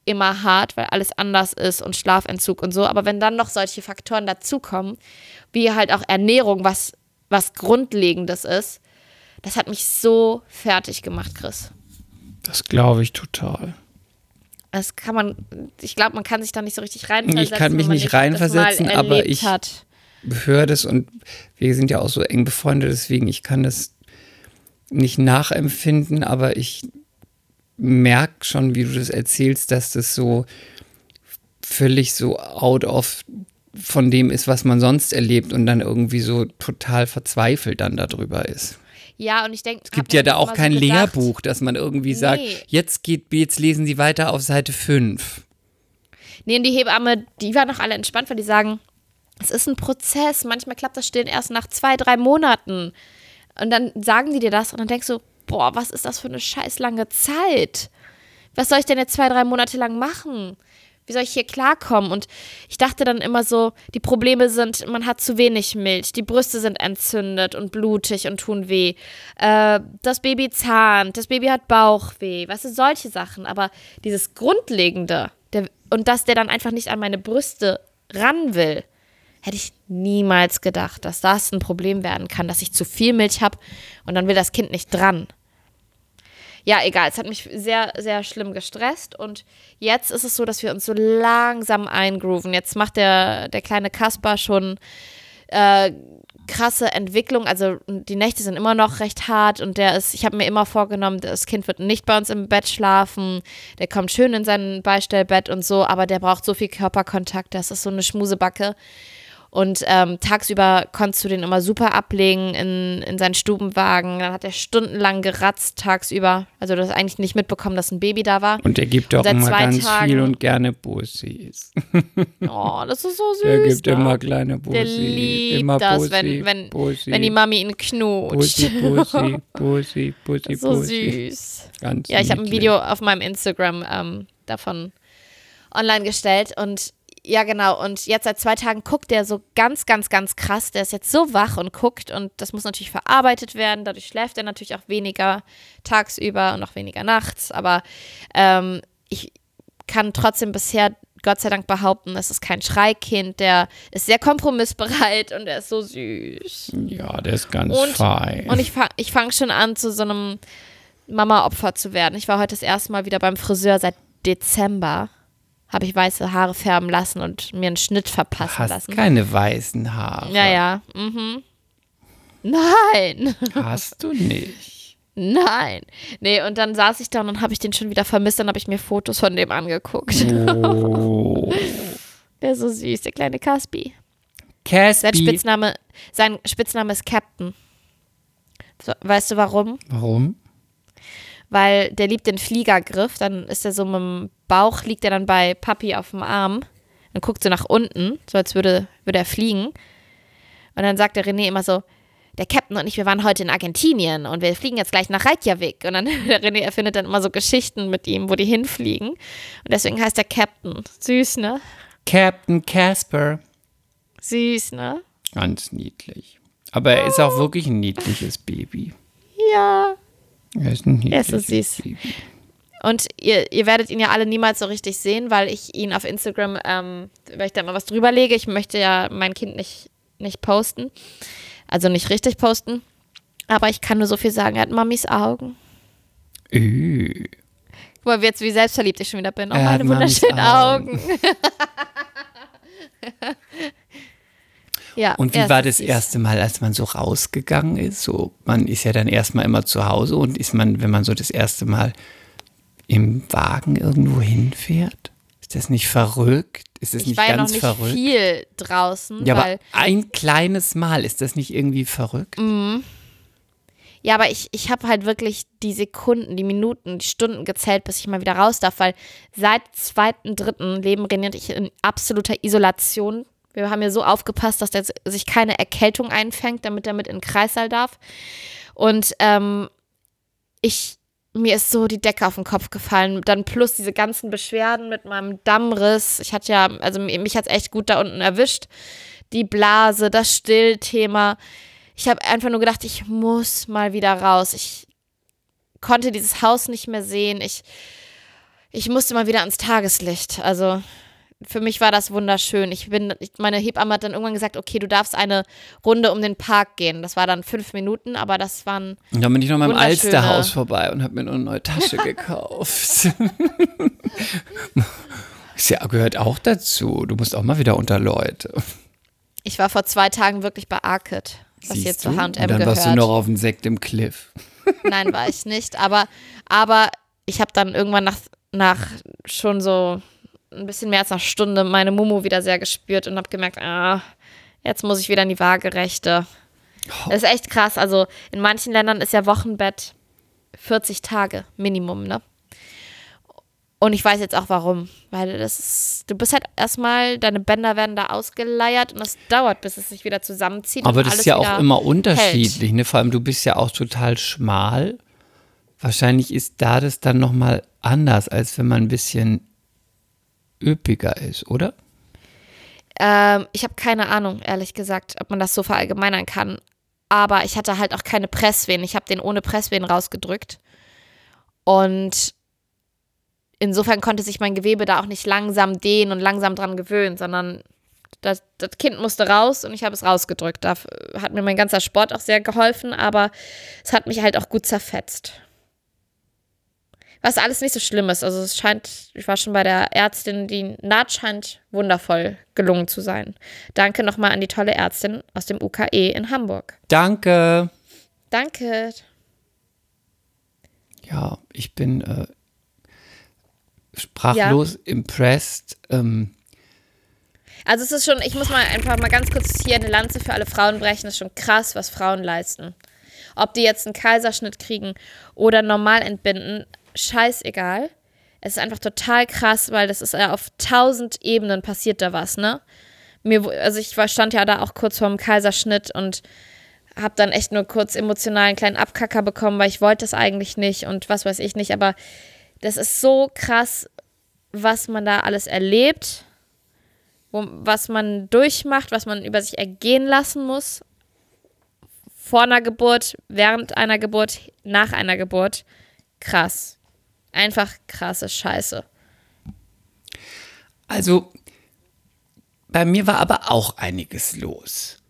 immer hart, weil alles anders ist und Schlafentzug und so. Aber wenn dann noch solche Faktoren dazukommen, wie halt auch Ernährung, was, was Grundlegendes ist, das hat mich so fertig gemacht, Chris. Das glaube ich total. Das kann man, ich glaube, man kann sich da nicht so richtig reinversetzen. Ich kann mich nicht reinversetzen, aber ich hat. höre das und wir sind ja auch so eng befreundet, deswegen ich kann das nicht nachempfinden, aber ich merke schon, wie du das erzählst, dass das so völlig so out of von dem ist, was man sonst erlebt und dann irgendwie so total verzweifelt dann darüber ist. Ja, und ich denke, es gibt ja da auch kein so Lehrbuch, dass man irgendwie nee. sagt, jetzt geht, jetzt lesen Sie weiter auf Seite 5. Nee, und die Hebamme, die waren noch alle entspannt, weil die sagen, es ist ein Prozess. Manchmal klappt das Stillen erst nach zwei, drei Monaten. Und dann sagen die dir das und dann denkst du, boah, was ist das für eine scheiß lange Zeit? Was soll ich denn jetzt zwei, drei Monate lang machen? Wie soll ich hier klarkommen? Und ich dachte dann immer so, die Probleme sind, man hat zu wenig Milch, die Brüste sind entzündet und blutig und tun weh. Äh, das Baby zahnt, das Baby hat Bauchweh, weißt du, solche Sachen. Aber dieses Grundlegende der, und dass der dann einfach nicht an meine Brüste ran will, hätte ich niemals gedacht, dass das ein Problem werden kann, dass ich zu viel Milch habe und dann will das Kind nicht dran ja, egal, es hat mich sehr, sehr schlimm gestresst und jetzt ist es so, dass wir uns so langsam eingrooven. Jetzt macht der, der kleine Kasper schon äh, krasse Entwicklung. Also die Nächte sind immer noch recht hart und der ist, ich habe mir immer vorgenommen, das Kind wird nicht bei uns im Bett schlafen. Der kommt schön in sein Beistellbett und so, aber der braucht so viel Körperkontakt. Das ist so eine Schmusebacke. Und ähm, tagsüber konntest du den immer super ablegen in, in seinen Stubenwagen. Dann hat er stundenlang geratzt tagsüber. Also du hast eigentlich nicht mitbekommen, dass ein Baby da war. Und er gibt auch immer ganz Tagen, viel und gerne Bussis. Oh, das ist so süß. Er gibt ne? immer kleine Bussis. Der liebt immer das, Bussi, wenn, wenn, Bussi, wenn die Mami ihn knutscht. Bussi, Bussi, Bussi, Bussi, so süß. Ganz ja, ich habe ein. Video auf meinem Instagram ähm, davon online gestellt und ja, genau. Und jetzt seit zwei Tagen guckt der so ganz, ganz, ganz krass. Der ist jetzt so wach und guckt und das muss natürlich verarbeitet werden. Dadurch schläft er natürlich auch weniger tagsüber und auch weniger nachts. Aber ähm, ich kann trotzdem bisher Gott sei Dank behaupten, es ist kein Schreikind. Der ist sehr kompromissbereit und er ist so süß. Ja, der ist ganz Und- fein. Und ich, fa ich fange schon an, zu so einem Mama-Opfer zu werden. Ich war heute das erste Mal wieder beim Friseur seit Dezember. Habe ich weiße Haare färben lassen und mir einen Schnitt verpassen hast lassen. keine weißen Haare. Ja, ja. Mhm. Nein. Hast du nicht. Nein. Nee, und dann saß ich da und dann habe ich den schon wieder vermisst. Dann habe ich mir Fotos von dem angeguckt. Oh. Der ist so süß, der kleine Caspi. Sein Caspi. Spitzname, sein Spitzname ist Captain. So, weißt du warum? Warum? Weil der liebt den Fliegergriff. Dann ist er so mit dem Bauch, liegt er dann bei Papi auf dem Arm. Dann guckt so nach unten, so als würde, würde er fliegen. Und dann sagt der René immer so, der Captain und ich, wir waren heute in Argentinien und wir fliegen jetzt gleich nach Reykjavik. Und dann der René erfindet dann immer so Geschichten mit ihm, wo die hinfliegen. Und deswegen heißt er Captain. Süß, ne? Captain Casper. Süß, ne? Ganz niedlich. Aber er ist auch wirklich ein niedliches Baby. Ja. Er ist ein Er ist so niedliches süß. Baby. Und ihr, ihr werdet ihn ja alle niemals so richtig sehen, weil ich ihn auf Instagram, ähm, weil ich da mal was drüber lege. Ich möchte ja mein Kind nicht, nicht posten. Also nicht richtig posten. Aber ich kann nur so viel sagen, er hat Mamis Augen. Äh, mal, jetzt wie selbstverliebt ich schon wieder bin. Oh, Er hat meine wunderschönen Augen. Augen. ja, Und wie war das erste Mal, als man so rausgegangen ist? So, man ist ja dann erstmal immer zu Hause und ist man, wenn man so das erste Mal im Wagen irgendwo hinfährt? Ist das nicht verrückt? Ist das Ich nicht war ja noch ganz nicht verrückt? viel draußen, ja, aber ein kleines Mal, ist das nicht irgendwie verrückt? Ja, aber ich, ich habe halt wirklich die Sekunden, die Minuten, die Stunden gezählt, bis ich mal wieder raus darf, weil seit zweiten, dritten leben René und ich in absoluter Isolation. Wir haben ja so aufgepasst, dass der sich keine Erkältung einfängt, damit er mit in den Kreissaal darf. Und ähm, ich, mir ist so die Decke auf den Kopf gefallen. Dann plus diese ganzen Beschwerden mit meinem Dammriss. Ich hatte ja, also mich hat es echt gut da unten erwischt. Die Blase, das Stillthema. Ich habe einfach nur gedacht, ich muss mal wieder raus. Ich konnte dieses Haus nicht mehr sehen. Ich, ich musste mal wieder ans Tageslicht. Also für mich war das wunderschön. Ich bin, meine Hebamme hat dann irgendwann gesagt, okay, du darfst eine Runde um den Park gehen. Das war dann fünf Minuten, aber das waren Und dann bin ich noch mal im Alsterhaus vorbei und habe mir noch eine neue Tasche gekauft. Ist ja, gehört auch dazu. Du musst auch mal wieder unter Leute. Ich war vor zwei Tagen wirklich bei Arcade, was Siehst jetzt zu H&M Und dann gehört. warst du noch auf dem Sekt im Cliff. Nein, war ich nicht. Aber, aber ich habe dann irgendwann nach, nach schon so ein bisschen mehr als einer Stunde meine Mumu wieder sehr gespürt und habe gemerkt, ah, jetzt muss ich wieder in die Waagerechte. Das ist echt krass. Also in manchen Ländern ist ja Wochenbett 40 Tage Minimum, ne? Und ich weiß jetzt auch warum. Weil das ist, du bist halt erstmal, deine Bänder werden da ausgeleiert und das dauert, bis es sich wieder zusammenzieht. Aber das ist ja auch immer hält. unterschiedlich. Ne? Vor allem, du bist ja auch total schmal. Wahrscheinlich ist da das dann nochmal anders, als wenn man ein bisschen üppiger ist, oder? Ähm, ich habe keine Ahnung, ehrlich gesagt, ob man das so verallgemeinern kann. Aber ich hatte halt auch keine Presswehen. Ich habe den ohne Presswehen rausgedrückt. Und insofern konnte sich mein Gewebe da auch nicht langsam dehnen und langsam dran gewöhnen, sondern das, das Kind musste raus und ich habe es rausgedrückt. Da hat mir mein ganzer Sport auch sehr geholfen, aber es hat mich halt auch gut zerfetzt. Was alles nicht so schlimm ist. Also es scheint, ich war schon bei der Ärztin, die Naht scheint wundervoll gelungen zu sein. Danke nochmal an die tolle Ärztin aus dem UKE in Hamburg. Danke. Danke. Ja, ich bin äh, sprachlos impressed. Ähm, Also es ist schon, ich muss mal einfach mal ganz kurz hier eine Lanze für alle Frauen brechen. Das ist schon krass, was Frauen leisten. Ob die jetzt einen Kaiserschnitt kriegen oder normal entbinden, scheißegal. Es ist einfach total krass, weil das ist ja auf tausend Ebenen passiert da was, ne? Mir, also ich war, stand ja da auch kurz vorm Kaiserschnitt und habe dann echt nur kurz emotional einen kleinen Abkacker bekommen, weil ich wollte das eigentlich nicht und was weiß ich nicht. Aber das ist so krass, was man da alles erlebt wo, was man durchmacht, was man über sich ergehen lassen muss. Vor einer Geburt, während einer Geburt, nach einer Geburt. Krass. Einfach krasse Scheiße. Also, bei mir war aber auch einiges los.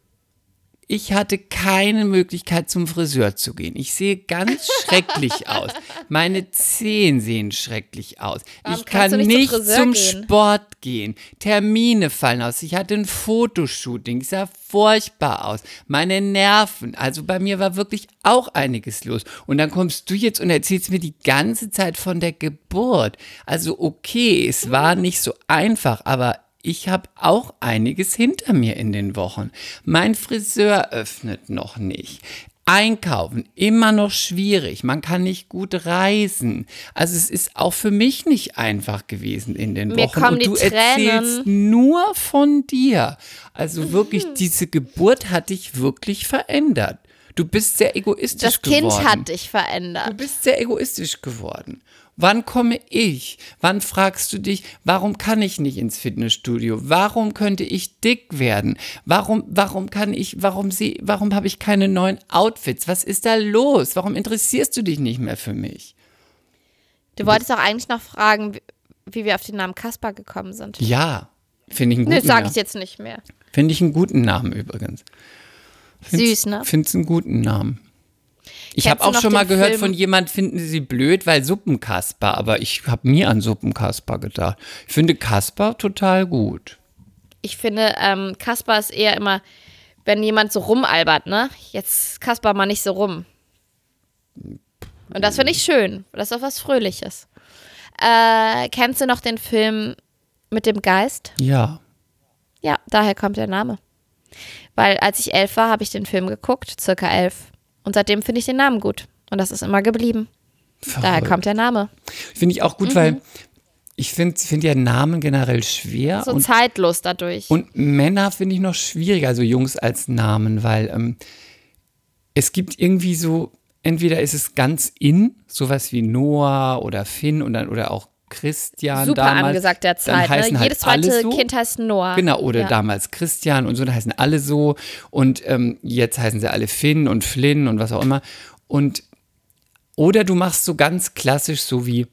Ich hatte keine Möglichkeit zum Friseur zu gehen. Ich sehe ganz schrecklich aus. Meine Zehen sehen schrecklich aus. Warum ich kann nicht nicht zum zum gehen? Sport gehen. Termine fallen aus. Ich hatte ein Fotoshooting. Ich sah furchtbar aus. Meine Nerven. Also bei mir war wirklich auch einiges los. Und dann kommst du jetzt und erzählst mir die ganze Zeit von der Geburt. Also okay, es war nicht so einfach, aber ich habe auch einiges hinter mir in den Wochen. Mein Friseur öffnet noch nicht. Einkaufen, immer noch schwierig. Man kann nicht gut reisen. Also es ist auch für mich nicht einfach gewesen in den Mir Wochen. kommen Und die du Tränen. erzählst nur von dir. Also wirklich, diese Geburt hat dich wirklich verändert. Du bist sehr egoistisch Das geworden. Kind hat dich Du verändert. bist sehr egoistisch geworden. Wann komme ich? Wann fragst du dich, warum kann ich nicht ins Fitnessstudio? Warum könnte ich dick werden? Warum, warum kann ich, warum sie, warum habe ich keine neuen Outfits? Was ist da los? Warum interessierst du dich nicht mehr für mich? Du wolltest auch eigentlich noch fragen, wie, wir auf den Namen Kaspar gekommen sind. Ja, finde ich einen Ne, guten sag Namen. ich jetzt nicht mehr. Finde ich einen guten Namen übrigens. Süß, ne? Finde es einen guten Namen. Ich habe auch schon mal gehört Film- von jemand, finden sie blöd, weil Suppenkasper, aber ich habe nie an Suppenkasper gedacht. Ich finde Kasper total gut. Ich finde, ähm, Kasper ist eher immer, wenn jemand so rumalbert, ne? Jetzt Kasper mal nicht so rum. Und das finde ich schön. Das ist auch was Fröhliches. Äh, kennst du noch den Film mit dem Geist? Ja. Ja, daher kommt der Name. Weil als ich elf war, habe ich den Film geguckt, circa elf. Und seitdem finde ich den Namen gut. Und das ist immer geblieben. Daher Verrückt. kommt der Name. Finde ich auch gut, weil ich finde find ja Namen generell schwer. So und, zeitlos dadurch. und Männer finde ich noch schwieriger, also Jungs als Namen, weil ähm, es gibt irgendwie so, entweder ist es ganz in, sowas wie Noah oder Finn und dann, oder auch Christian Super damals. angesagt der Zeit. Ne? halt Jedes alle zweite so. Kind heißt Noah. Genau, oder ja. damals Christian und so, da heißen alle so. Und ähm, jetzt heißen sie alle Finn und Flynn und was auch immer. Und oder du machst so ganz klassisch, so wie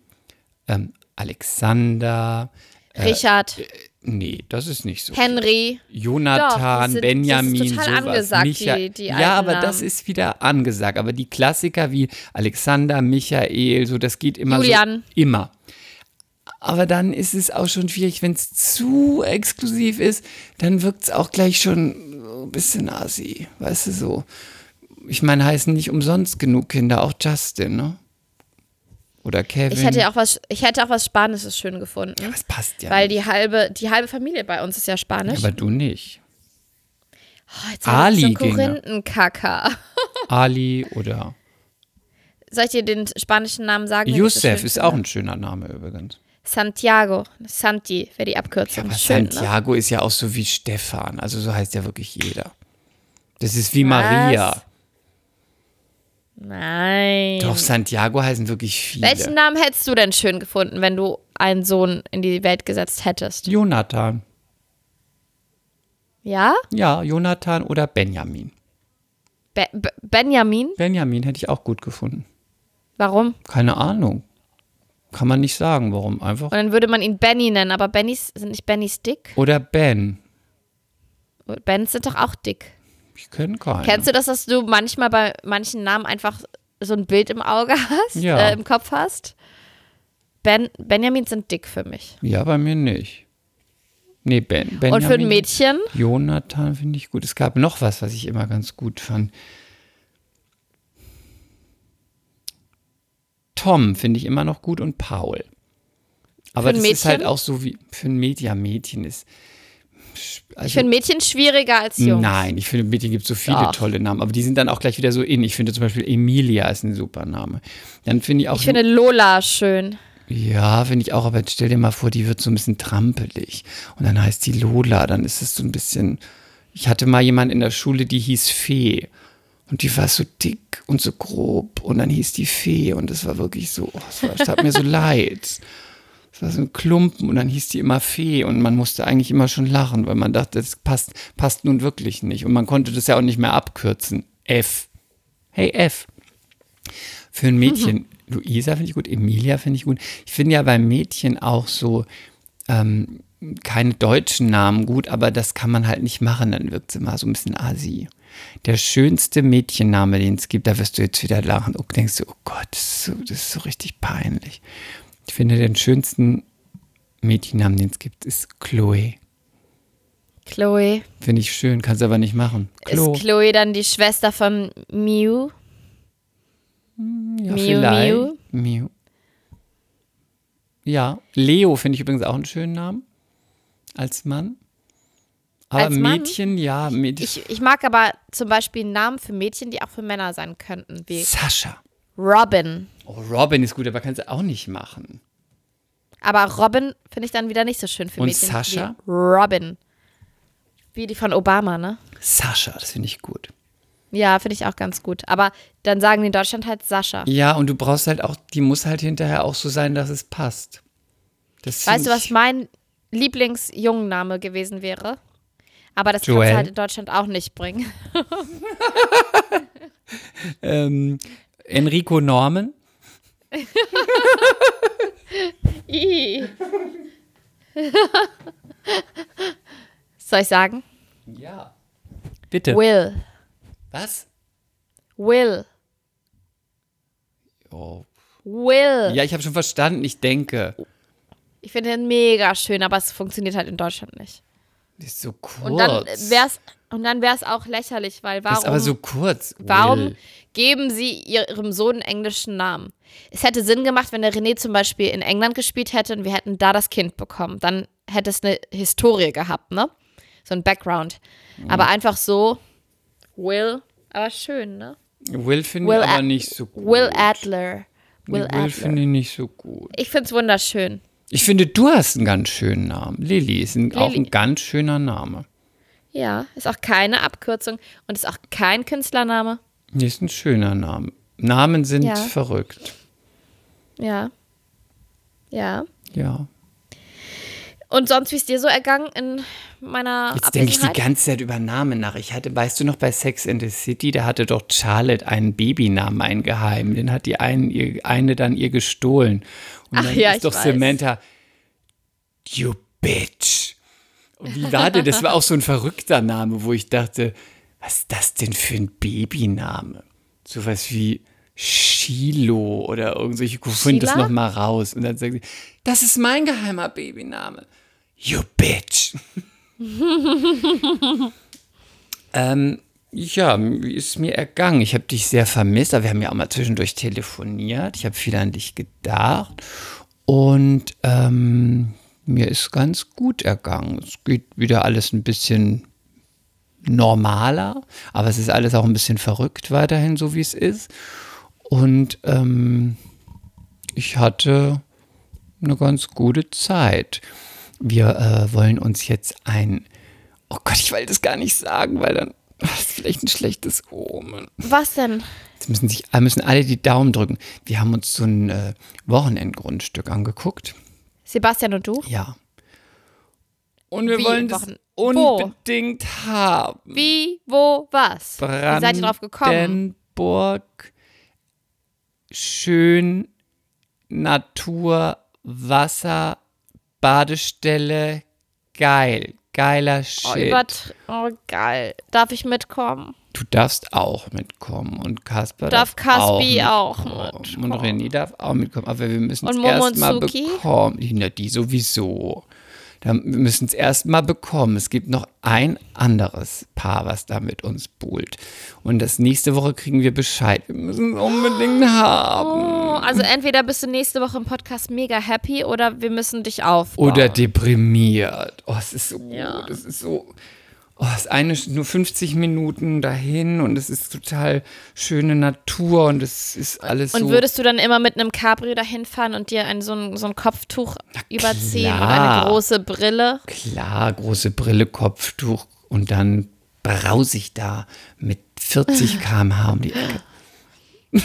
ähm, Alexander. Richard, Nee, das ist nicht so. Henry. Jonathan, sind- Benjamin, das ist total sowas. angesagt, Micha die- die ja, aber Namen. das ist wieder angesagt. Aber die Klassiker wie Alexander, Michael, so das geht immer Julian. so. Immer. Aber dann ist es auch schon schwierig, wenn es zu exklusiv ist, dann wirkt es auch gleich schon so ein bisschen assi, weißt du so. Ich meine, heißen nicht umsonst genug Kinder, auch Justin, ne? Oder Kevin. Ich hätte ja auch was, ich hätte auch was Spanisches schön gefunden. ja, das passt ja. weil nicht. die halbe, die halbe Familie bei uns ist ja Spanisch. aber du nicht. oh, jetzt Ali so. Korinthenkacker. Ali oder Soll ich dir den spanischen Namen sagen? schön ist finde? auch ein schöner Name übrigens. Santiago. Santi wäre die Abkürzung. Aber schön, ne? Santiago ist ja auch so wie Stefan. Also so heißt ja wirklich jeder. Das ist wie Was? Maria. Nein. Doch, Santiago heißen wirklich viele. Welchen Namen hättest du denn schön gefunden, wenn du einen Sohn in die Welt gesetzt hättest? Jonathan. Ja? Ja, Jonathan oder Benjamin. Be Be Benjamin? Benjamin hätte ich auch gut gefunden. Warum? Keine Ahnung. Kann man nicht sagen, warum. Einfach. Und dann würde man ihn Benny nennen, aber Bennys sind nicht Bennys dick? Oder Ben. Bens sind doch auch dick. Ich kenne keinen. Kennst du das, dass du manchmal bei manchen Namen einfach so ein Bild im Auge hast, Ja. äh, im Kopf hast? Ben Benjamin sind dick für mich. Ja, bei mir nicht. Nee, Ben. Benjamin. Und für ein Mädchen? Jonathan finde ich gut. Es gab noch was, was ich immer ganz gut fand. Tom finde ich immer noch gut und Paul. Aber das ist halt Mädchen? auch so wie für ein Mädchen. Ja, Mädchen ist. Also, Ich finde Mädchen schwieriger als Jungs. Nein, ich finde, Mädchen gibt so viele Doch. tolle Namen, aber die sind dann auch gleich wieder so in. Ich finde zum Beispiel Emilia ist ein super Name. Dann finde ich auch. Ich finde Lola schön. Ja, finde ich auch, aber jetzt stell dir mal vor, die wird so ein bisschen trampelig. Und dann heißt die Lola, dann ist es so ein bisschen. Ich hatte mal jemanden in der Schule, die hieß Fee. Und die war so dick und so grob. Und dann hieß die Fee. Und das war wirklich so, oh, es, war, es tat mir so leid. Es war so ein Klumpen und dann hieß die immer Fee. Und man musste eigentlich immer schon lachen, weil man dachte, das passt, passt nun wirklich nicht. Und man konnte das ja auch nicht mehr abkürzen. F. Hey F. Für ein Mädchen, Luisa finde ich gut, Emilia finde ich gut. Ich finde ja bei Mädchen auch so ähm, keine deutschen Namen gut, aber das kann man halt nicht machen, dann wirkt es immer so ein bisschen asi. Der schönste Mädchenname, den es gibt, da wirst du jetzt wieder lachen und denkst du, oh Gott, das ist, so, das ist so richtig peinlich. Ich finde, den schönsten Mädchennamen, den es gibt, ist Chloe. Chloe. Finde ich schön, kannst aber nicht machen. Chloe. Ist Chloe dann die Schwester von Mew? Ja, Miu, vielleicht. Miu? Miu. Ja, Leo finde ich übrigens auch einen schönen Namen. Als Mann. Aber Als Mann? Mädchen, ja, Mädchen. Ich, ich mag aber zum Beispiel Namen für Mädchen, die auch für Männer sein könnten, wie Sascha. Robin. Oh, Robin ist gut, aber kannst du auch nicht machen. Aber Robin finde ich dann wieder nicht so schön für Und Mädchen. Sascha? Wie Robin. Wie die von Obama, ne? Sascha, das finde ich gut. Ja, finde ich auch ganz gut. Aber dann sagen die in Deutschland halt Sascha. Ja, und du brauchst halt auch, die muss halt hinterher auch so sein, dass es passt. Das Weißt du, was mein Lieblingsjungenname gewesen wäre? Aber das kannst Joel. du halt in Deutschland auch nicht bringen. Ähm, Enrico Norman? Soll ich sagen? Ja. Bitte. Will. Was? Will. Oh. Will. Ja, ich habe schon verstanden, ich denke. Ich finde den mega schön, aber es funktioniert halt in Deutschland nicht. Das ist so kurz. Und dann wär's und dann wäre es auch lächerlich, weil warum ist aber so kurz. warum Will. geben sie ihrem Sohn einen englischen Namen? Es hätte Sinn gemacht, wenn der René zum Beispiel in England gespielt hätte und wir hätten da das Kind bekommen. Dann hätte es eine Historie gehabt, ne? So ein Background. Mhm. Aber einfach so Will, aber schön, ne? Will finde ich aber Ad- nicht so gut. Will Adler. Will, Will finde ich nicht so gut. Ich finde es wunderschön. Ich finde, du hast einen ganz schönen Namen. Lilly ist ein, auch Lilly. ein ganz schöner Name. Ja, ist auch keine Abkürzung und ist auch kein Künstlername. Nee, ist ein schöner Name. Namen sind Ja. verrückt. Ja. Ja. Ja. Und sonst, wie ist dir so ergangen in meiner Jetzt denke ich die ganze Zeit über Namen nach. Ich hatte, weißt du noch, bei Sex and the City, da hatte doch Charlotte einen Babynamen, einen geheimen. Den hat die einen, ihr, eine dann ihr gestohlen. Und Ach dann ja, ist ich doch weiß. Samantha, you bitch. Und wie war der? Das war auch so ein verrückter Name, wo ich dachte, was ist das denn für ein Babyname? Sowas wie Shiloh oder irgend so. Ich finde das Sheila? noch mal raus. Und dann sagt sie, das ist mein geheimer Babyname. You bitch. ähm, ja, ist mir ergangen? Ich habe dich sehr vermisst, aber wir haben ja auch mal zwischendurch telefoniert. Ich habe viel an dich gedacht. Und ähm, mir ist ganz gut ergangen. Es geht wieder alles ein bisschen normaler, aber es ist alles auch ein bisschen verrückt weiterhin, so wie es ist. Und ähm, ich hatte eine ganz gute Zeit. Wir äh, wollen uns jetzt ein. Oh Gott, ich will das gar nicht sagen, weil dann. Das ist vielleicht ein schlechtes Omen. Was denn? Jetzt müssen sich müssen alle die Daumen drücken. Wir haben uns so ein äh, Wochenendgrundstück angeguckt. Sebastian und du? Ja. Und wir Wie wollen das Wochen- Wo? unbedingt haben. Wie, wo, was? Wie seid ihr drauf gekommen? Brandenburg, schön, Natur, Wasser, Badestelle, geil, geiler Oh, Shit. übertr- oh, geil. Darf ich mitkommen? du darfst auch mitkommen und Kasper Darf darf, Kaspi auch auch mitkommen. Und René darf auch mitkommen, aber wir müssen es erstmal Suki? bekommen. Na, die sowieso. Da, wir müssen es erstmal bekommen. Es gibt noch ein anderes Paar, was da mit uns buhlt. Und das nächste Woche kriegen wir Bescheid. Wir müssen es unbedingt haben. Oh, also entweder bist du nächste Woche im Podcast mega happy oder wir müssen dich aufbauen. Oder deprimiert. Oh, es ist so Ja. gut. Es ist so. Oh, ist eine, nur 50 Minuten dahin und es ist total schöne Natur und es ist alles Und so. würdest du dann immer mit einem Cabrio dahin fahren und dir ein, so, ein, so ein Kopftuch überziehen und klar. eine große Brille? Klar, große Brille, Kopftuch und dann brause ich da mit 40 km/h um die Ecke.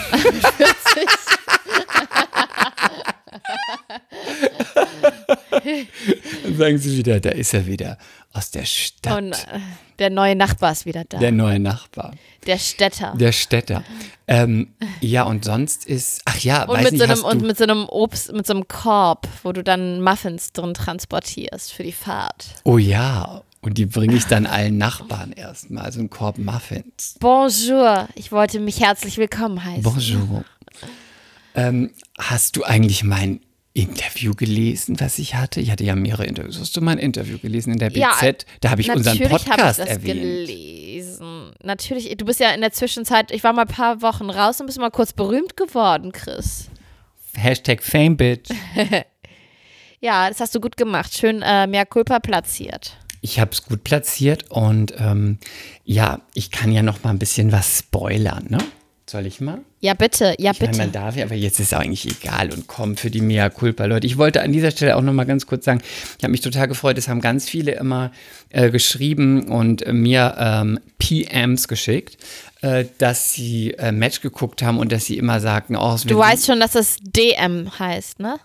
Dann sagen sie wieder, da ist er wieder aus der Stadt. Und äh, der neue Nachbar ist wieder da. der neue Nachbar, Der Städter. der Städter. Ähm, ja, und sonst ist, ach ja, und weiß mit nicht, so, einem, und mit so einem Obst, mit so einem Korb, wo du dann Muffins drin transportierst für die Fahrt. oh ja, und die bringe ich dann allen Nachbarn erstmal, also einen Korb Muffins. Bonjour, ich wollte mich herzlich willkommen heißen. Bonjour. Ähm, hast du eigentlich mein Interview gelesen, was ich hatte? Ich hatte ja mehrere Interviews. Hast du mein Interview gelesen in der BZ? Ja, da habe ich unseren habe ich Podcast das erwähnt. gelesen. Natürlich, du bist ja in der Zwischenzeit, ich war mal ein paar Wochen raus und bist mal kurz berühmt geworden, Chris. Hashtag FameBitch. Ja, das hast du gut gemacht. Schön äh, mehr Culpa platziert. Ich habe es gut platziert und ähm, ja, ich kann ja noch mal ein bisschen was spoilern, ne? Soll ich mal? Ja, bitte, ja, Ich meine, bitte. man darf ja, aber jetzt ist es eigentlich egal und komm für die Mea Culpa, Leute. Ich wollte an dieser Stelle auch noch mal ganz kurz sagen, ich habe mich total gefreut, es haben ganz viele immer äh, geschrieben und äh, mir ähm, PMs geschickt, äh, dass sie äh, Match geguckt haben und dass sie immer sagten, oh, es Du weißt schon, dass es DM heißt, ne?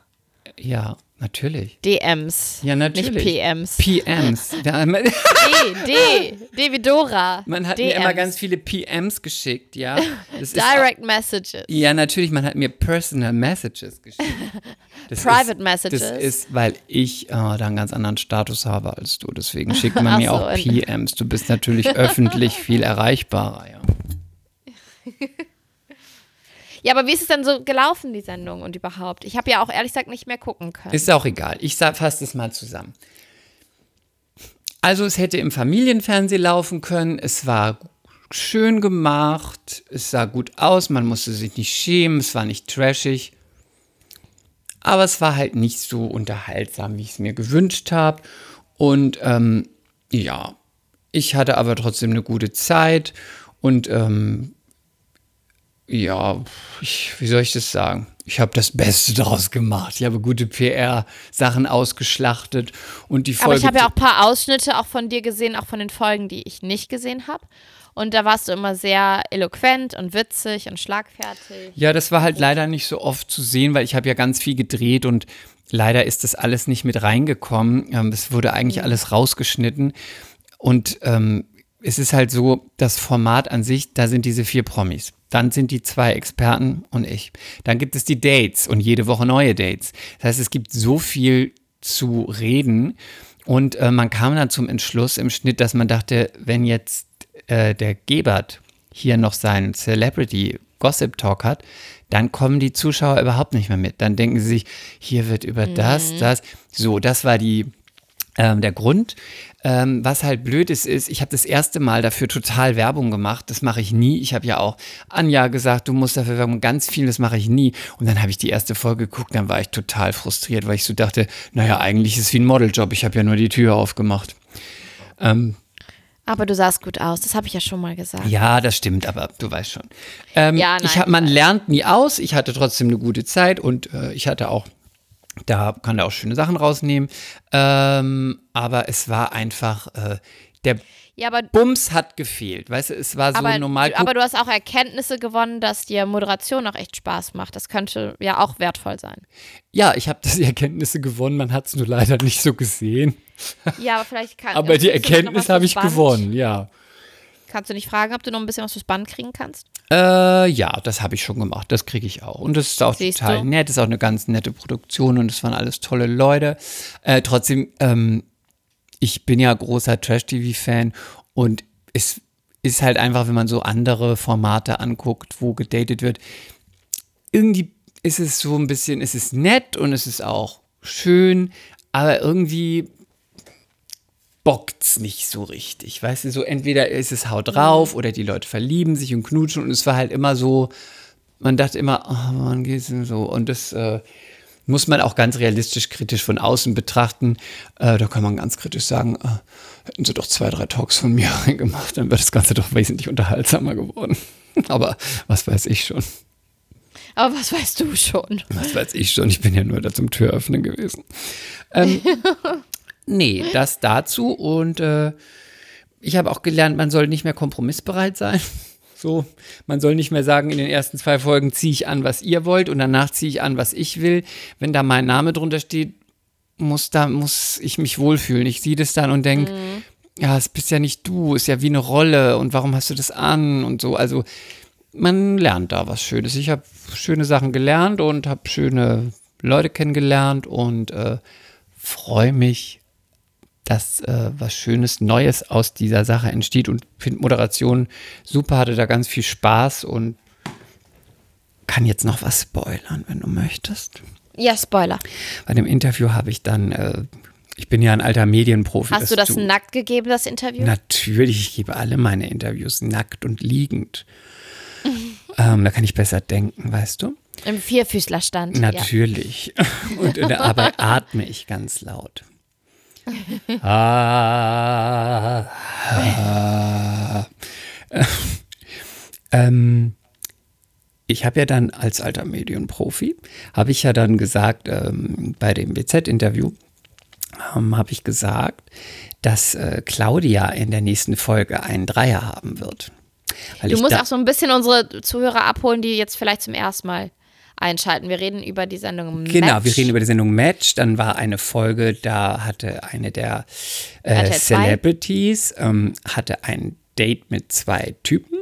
Ja, natürlich. DMs. Ja, natürlich. Nicht PMs. PMs. D, D, D wie Dora. man hat DMs. mir immer ganz viele PMs geschickt, ja. Das Direct Messages. Ja, natürlich, man hat mir Personal Messages geschrieben. Das Private ist, Messages. Das ist, weil ich äh, da einen ganz anderen Status habe als du. Deswegen schickt man mir so, auch PMs. Du bist natürlich öffentlich viel erreichbarer, ja. Ja, aber wie ist es denn so gelaufen, die Sendung und überhaupt? Ich habe ja auch ehrlich gesagt nicht mehr gucken können. Ist auch egal. Ich fasse es mal zusammen. Also es hätte im Familienfernsehen laufen können. Es war schön gemacht. Es sah gut aus. Man musste sich nicht schämen. Es war nicht trashig. Aber es war halt nicht so unterhaltsam, wie ich es mir gewünscht habe. Und ähm, ja, ich hatte aber trotzdem eine gute Zeit. Und ähm, ja, ich, wie soll ich das sagen? Ich habe das Beste daraus gemacht. Ich habe gute PR-Sachen ausgeschlachtet und die Folge. Aber ich habe ja auch ein paar Ausschnitte auch von dir gesehen, auch von den Folgen, die ich nicht gesehen habe. Und da warst du immer sehr eloquent und witzig und schlagfertig. Ja, das war halt leider nicht so oft zu sehen, weil ich habe ja ganz viel gedreht und leider ist das alles nicht mit reingekommen. Ähm, es wurde eigentlich mhm. alles rausgeschnitten. Und ähm, es ist halt so, das Format an sich, da sind diese vier Promis. Dann sind die zwei Experten und ich. Dann gibt es die Dates und jede Woche neue Dates. Das heißt, es gibt so viel zu reden. Und äh, man kam dann zum Entschluss im Schnitt, dass man dachte, wenn jetzt äh, der Gebert hier noch seinen Celebrity Gossip Talk hat, dann kommen die Zuschauer überhaupt nicht mehr mit. Dann denken sie sich, hier wird über mhm. das, das. So, das war die ähm, der Grund. Ähm, was halt blöd ist, ist, ich habe das erste Mal dafür total Werbung gemacht. Das mache ich nie. Ich habe ja auch Anja gesagt, du musst dafür Werbung, ganz viel, das mache ich nie. Und dann habe ich die erste Folge geguckt, dann war ich total frustriert, weil ich so dachte, naja, eigentlich ist es wie ein Modeljob. Ich habe ja nur die Tür aufgemacht. Ähm, aber du sahst gut aus, das habe ich ja schon mal gesagt. Ja, das stimmt, aber du weißt schon. Ähm, ja, nein, ich hab, man lernt nie aus. Ich hatte trotzdem eine gute Zeit und äh, ich hatte auch da kann er auch schöne Sachen rausnehmen. Ähm, aber es war einfach, äh, der ja, aber, Bums hat gefehlt. Weißt du, es war so aber, normal. Aber du hast auch Erkenntnisse gewonnen, dass dir Moderation auch echt Spaß macht. Das könnte ja auch wertvoll sein. Ja, ich habe die Erkenntnisse gewonnen, man hat es nur leider nicht so gesehen. Ja, aber vielleicht kann Aber die Erkenntnis habe ich gewonnen, ja. Kannst du nicht fragen, ob du noch ein bisschen was fürs Band kriegen kannst? Äh, ja, das habe ich schon gemacht. Das kriege ich auch. Und das ist auch Siehst total du? nett. Das ist auch eine ganz nette Produktion und es waren alles tolle Leute. Äh, trotzdem, ähm, ich bin ja großer Trash-TV-Fan und es ist halt einfach, wenn man so andere Formate anguckt, wo gedatet wird, irgendwie ist es so ein bisschen, es ist nett und es ist auch schön, aber irgendwie bockt's nicht so richtig. Weißt du, so entweder ist es haut drauf mhm. oder die Leute verlieben sich und knutschen und es war halt immer so, man dachte immer, oh, wann geht's denn so? Und das äh, muss man auch ganz realistisch kritisch von außen betrachten. Äh, da kann man ganz kritisch sagen, äh, hätten sie doch zwei, drei Talks von mir gemacht, dann wäre das Ganze doch wesentlich unterhaltsamer geworden. Aber was weiß ich schon. Aber was weißt du schon? Was weiß ich schon? Ich bin ja nur da zum Türöffnen gewesen. Ähm, Nee, das dazu. Und äh, ich habe auch gelernt, man soll nicht mehr kompromissbereit sein. So, man soll nicht mehr sagen, in den ersten zwei Folgen ziehe ich an, was ihr wollt und danach ziehe ich an, was ich will. Wenn da mein Name drunter steht, muss da muss ich mich wohlfühlen. Ich sehe das dann und denke, mhm. ja, es bist ja nicht du, ist ja wie eine Rolle und warum hast du das an und so. Also man lernt da was Schönes. Ich habe schöne Sachen gelernt und habe schöne Leute kennengelernt und äh, freue mich dass äh, was Schönes, Neues aus dieser Sache entsteht und finde Moderation super, hatte da ganz viel Spaß und kann jetzt noch was spoilern, wenn du möchtest. Ja, Spoiler. Bei dem Interview habe ich dann, äh, ich bin ja ein alter Medienprofi. Hast du das du, nackt gegeben, das Interview? Natürlich, ich gebe alle meine Interviews nackt und liegend. ähm, da kann ich besser denken, weißt du? Im Vierfüßlerstand. Natürlich. Ja. und dabei atme ich ganz laut ah, ah. ähm, ich habe ja dann als alter Medienprofi, habe ich ja dann gesagt, ähm, bei dem BZ-Interview, ähm, habe ich gesagt, dass äh, Claudia in der nächsten Folge einen Dreier haben wird. du musst auch so ein bisschen unsere Zuhörer abholen, die jetzt vielleicht zum ersten Mal einschalten. Wir reden über die Sendung Match. Genau, wir reden über die Sendung Match. Dann war eine Folge, da hatte eine der äh, Celebrities ähm, hatte ein Date mit zwei Typen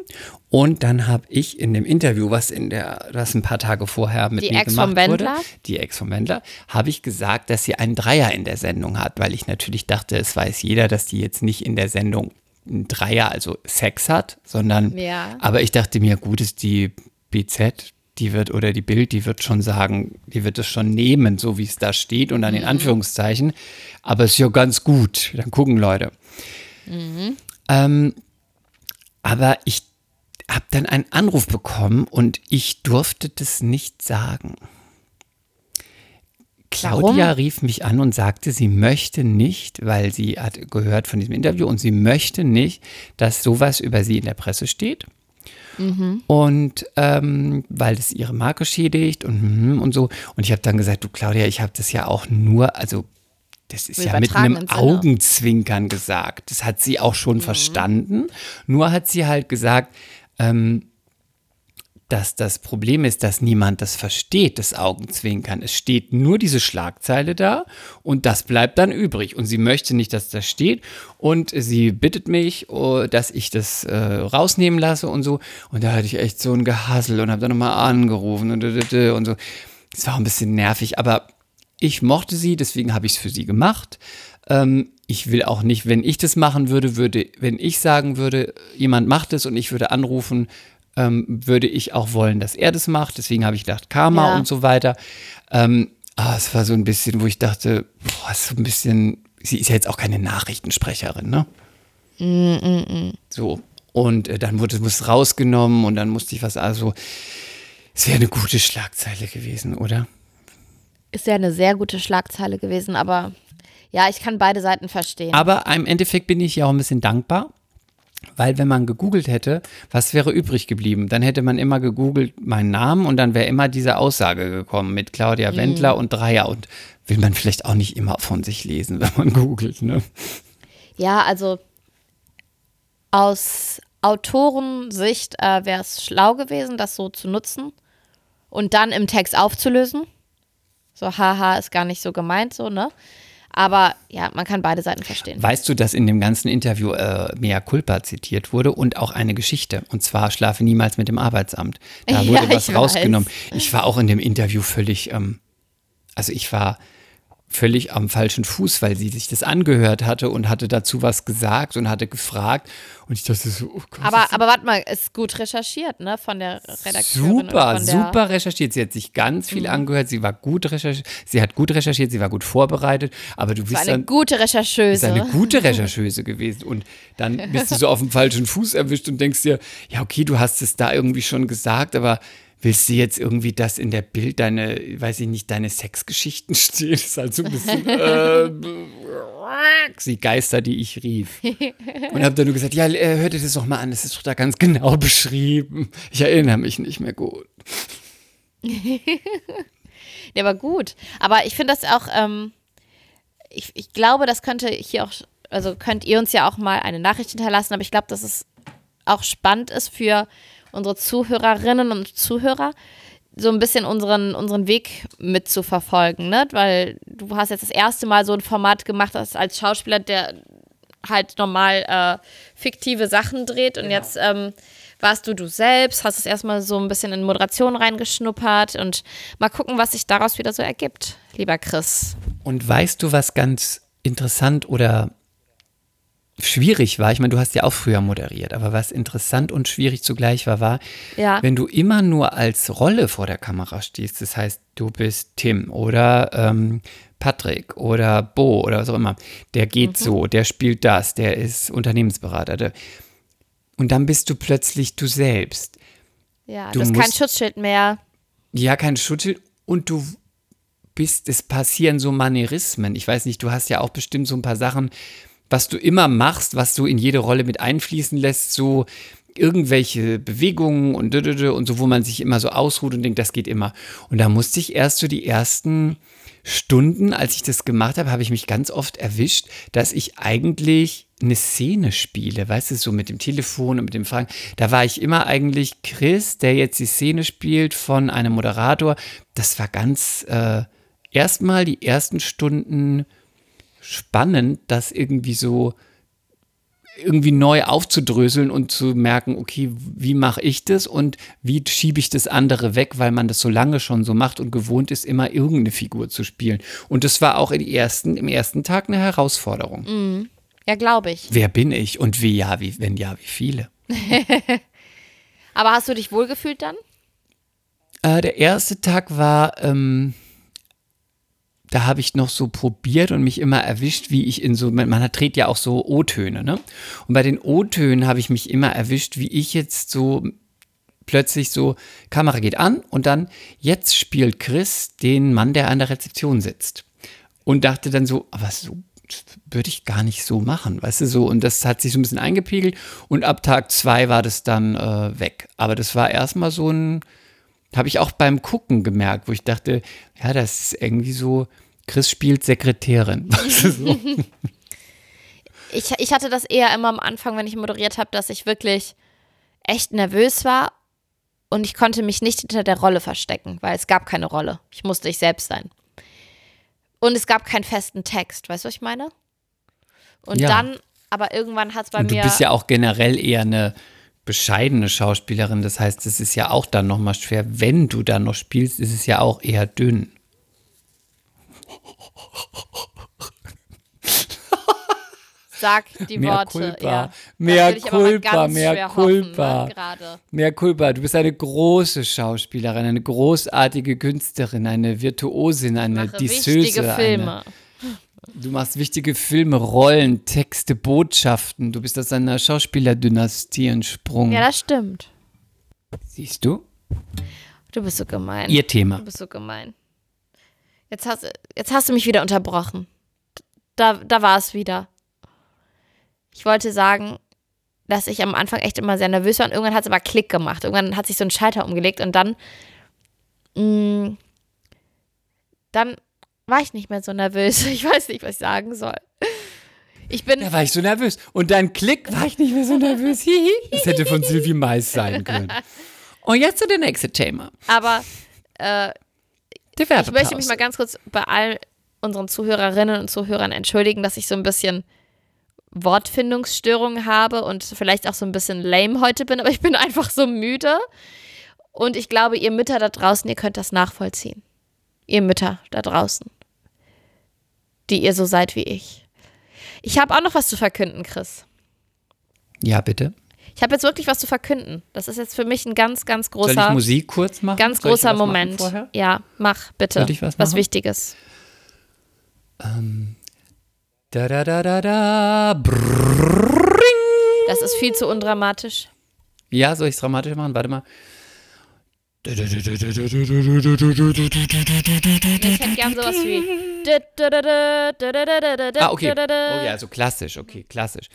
und dann habe ich in dem Interview, was in der, was ein paar Tage vorher mit die mir Ex gemacht wurde, die Ex vom Wendler, habe ich gesagt, dass sie einen Dreier in der Sendung hat, weil ich natürlich dachte, es weiß jeder, dass die jetzt nicht in der Sendung einen Dreier, also Sex hat, sondern, ja. aber ich dachte mir, gut ist die BZ, die wird, oder die Bild, die wird schon sagen, die wird es schon nehmen, so wie es da steht und dann in Anführungszeichen. Aber es ist ja ganz gut. Dann gucken Leute. Ähm, aber ich habe dann einen Anruf bekommen und ich durfte das nicht sagen. Claudia Warum? rief mich an und sagte, sie möchte nicht, weil sie hat gehört von diesem Interview und sie möchte nicht, dass sowas über sie in der Presse steht. Und ähm, weil das ihre Marke schädigt und, mhm und so. Und ich habe dann gesagt, du Claudia, ich habe das ja auch nur, also das ist ja mit einem. Augenzwinkern gesagt. Das hat sie auch schon verstanden. Nur hat sie halt gesagt, ähm, dass das Problem ist, dass niemand das versteht, das Augenzwinkern. Es steht nur diese Schlagzeile da und das bleibt dann übrig. Und sie möchte nicht, dass das steht und sie bittet mich, oh, dass ich das äh, rausnehmen lasse und so. Und da hatte ich echt so ein Gehassel und habe dann nochmal angerufen und, und so. Es war ein bisschen nervig, aber ich mochte sie, deswegen habe ich es für sie gemacht. Ähm, ich will auch nicht, wenn ich das machen würde, würde, wenn ich sagen würde, jemand macht es und ich würde anrufen, ähm, würde ich auch wollen, dass er das macht. Deswegen habe ich gedacht, Karma Ja. und so weiter. Ähm, ah, es war so ein bisschen, wo ich dachte, boah, ist so ein bisschen, sie ist ja jetzt auch keine Nachrichtensprecherin, ne? So. Und äh, dann wurde es rausgenommen und dann musste ich was, also, es wäre eine gute Schlagzeile gewesen, oder? Ist ja eine sehr gute Schlagzeile gewesen, aber ja, ich kann beide Seiten verstehen. Aber im Endeffekt bin ich ja auch ein bisschen dankbar, weil wenn man gegoogelt hätte, was wäre übrig geblieben? Dann hätte man immer gegoogelt meinen Namen und dann wäre immer diese Aussage gekommen mit Claudia Wendler und Dreier und will man vielleicht auch nicht immer von sich lesen, wenn man googelt, ne? Ja, also aus Autorensicht äh, wäre es schlau gewesen, das so zu nutzen und dann im Text aufzulösen. So, haha, ist gar nicht so gemeint, so, ne? Aber ja, man kann beide Seiten verstehen. Weißt du, dass in dem ganzen Interview äh, Mea Culpa zitiert wurde und auch eine Geschichte und zwar Schlafe niemals mit dem Arbeitsamt. Da wurde Ja, was ich rausgenommen. weiß. Ich war auch in dem Interview völlig, ähm, also ich war völlig am falschen Fuß, weil sie sich das angehört hatte und hatte dazu was gesagt und hatte gefragt und ich dachte so, oh Gott, Aber, aber warte mal, ist gut recherchiert, ne? Von der Redakteurin. oder Super, von der, Mhm. super recherchiert. Sie hat sich ganz viel angehört. Sie war gut recherchiert. Sie hat gut recherchiert. Sie war gut vorbereitet. Aber du War bist eine dann gute ist Rechercheuse. eine gute Rechercheuse gewesen. Und dann bist du so auf dem falschen Fuß erwischt und denkst dir, ja, okay, du hast es da irgendwie schon gesagt, aber willst du jetzt irgendwie, dass in der Bild deine, weiß ich nicht, deine Sexgeschichten stehen? Das ist halt so ein bisschen äh, die Geister, die ich rief. Und habe dann nur gesagt, ja, äh, hört ihr das doch mal an, das ist doch da ganz genau beschrieben. Ich erinnere mich nicht mehr gut. Ja, aber gut. Aber ich finde das auch, ähm, ich, ich glaube, das könnte hier auch, also könnt ihr uns ja auch mal eine Nachricht hinterlassen, aber ich glaube, dass es auch spannend ist für unsere Zuhörerinnen und Zuhörer, so ein bisschen unseren, unseren Weg mitzuverfolgen, ne? Weil du hast jetzt das erste Mal so ein Format gemacht hast als Schauspieler, der halt normal äh, fiktive Sachen dreht und jetzt ähm, warst du du selbst, hast es erstmal so ein bisschen in Moderation reingeschnuppert und mal gucken, was sich daraus wieder so ergibt, lieber Chris. Und weißt du, was ganz interessant oder schwierig war? Ich meine, du hast ja auch früher moderiert, aber was interessant und schwierig zugleich war, war, Ja. wenn du immer nur als Rolle vor der Kamera stehst, das heißt, du bist Tim oder ähm, Patrick oder Bo oder was auch immer, der geht so, der spielt das, der ist Unternehmensberater. Der, und dann bist du plötzlich du selbst. Ja, Du du hast kein Schutzschild mehr. Ja, kein Schutzschild und du bist, es passieren so Manierismen. Ich weiß nicht, du hast ja auch bestimmt so ein paar Sachen, was du immer machst, was du in jede Rolle mit einfließen lässt, so irgendwelche Bewegungen und und so, wo man sich immer so ausruht und denkt, das geht immer. Und da musste ich erst so die ersten Stunden, als ich das gemacht habe, habe ich mich ganz oft erwischt, dass ich eigentlich eine Szene spiele, weißt du, so mit dem Telefon und mit dem Fragen. Da war ich immer eigentlich Chris, der jetzt die Szene spielt von einem Moderator. Das war ganz äh, erstmal die ersten Stunden spannend, das irgendwie so irgendwie neu aufzudröseln und zu merken, okay, wie mache ich das und wie schiebe ich das andere weg, weil man das so lange schon so macht und gewohnt ist, immer irgendeine Figur zu spielen. Und das war auch im ersten, im ersten Tag eine Herausforderung. Ja, glaube ich. Wer bin ich und wie ja, wie, wenn ja, wie viele? Aber hast du dich wohlgefühlt dann? Äh, der erste Tag war, ähm, da habe ich noch so probiert und mich immer erwischt, wie ich in so, man, man dreht ja auch so O-Töne, ne? Und bei den O-Tönen habe ich mich immer erwischt, wie ich jetzt so plötzlich so, Kamera geht an und dann, jetzt spielt Chris den Mann, der an der Rezeption sitzt. Und dachte dann so, aber so würde ich gar nicht so machen, weißt du, so. Und das hat sich so ein bisschen eingepegelt und ab Tag zwei war das dann äh, weg. Aber das war erstmal so ein, habe ich auch beim Gucken gemerkt, wo ich dachte, ja, das ist irgendwie so, Chris spielt Sekretärin. Du, so. Ich, ich hatte das eher immer am Anfang, wenn ich moderiert habe, dass ich wirklich echt nervös war und ich konnte mich nicht hinter der Rolle verstecken, weil es gab keine Rolle. Ich musste ich selbst sein. Und es gab keinen festen Text, weißt du, was ich meine? Und Ja. dann, aber irgendwann hat es bei Und du mir. bist ja auch generell eher eine bescheidene Schauspielerin. Das heißt, es ist ja auch dann nochmal schwer. Wenn du dann noch spielst, ist es ja auch eher dünn. Sag die Mehr Worte. culpa, ja. mehr culpa, mehr culpa. Hoffen, ne. Mehr Culpa, du bist eine große Schauspielerin, eine großartige Künstlerin, eine Virtuosin, eine Disseuse. Filme. Eine, du machst wichtige Filme, Rollen, Texte, Botschaften. Du bist aus einer Schauspielerdynastie entsprungen. Ja, das stimmt. Siehst du? Du bist so gemein. Ihr Thema. Du bist so gemein. Jetzt hast, jetzt hast du mich wieder unterbrochen. Da, da war es wieder. Ich wollte sagen, dass ich am Anfang echt immer sehr nervös war und irgendwann hat es aber Klick gemacht. Irgendwann hat sich so ein Schalter umgelegt und dann, mh, dann war ich nicht mehr so nervös. Ich weiß nicht, was ich sagen soll. Ich bin, Da war ich so nervös. Und dann Klick, war ich nicht mehr so nervös. Das hätte von Sylvie Mais sein können. Und jetzt zu der nächste Thema. aber äh, Ich möchte mich mal ganz kurz bei all unseren Zuhörerinnen und Zuhörern entschuldigen, dass ich so ein bisschen Wortfindungsstörungen habe und vielleicht auch so ein bisschen lame heute bin, aber ich bin einfach so müde. Und ich glaube, ihr Mütter da draußen, ihr könnt das nachvollziehen. Ihr Mütter da draußen, die ihr so seid wie ich. Ich habe auch noch was zu verkünden, Chris. Ja, bitte. Ich habe jetzt wirklich was zu verkünden. Das ist jetzt für mich ein ganz, ganz Soll ich großer, Musik kurz machen? ganz großer was Moment. Ja, mach bitte. Soll ich was was machen? Wichtiges. Da, da, da, da, da. Brrring. Das ist viel zu undramatisch. Ja, soll ich es dramatisch machen? Warte mal. Ich hätte gern sowas wie. Ah, okay. Oh ja, so klassisch, okay, klassisch.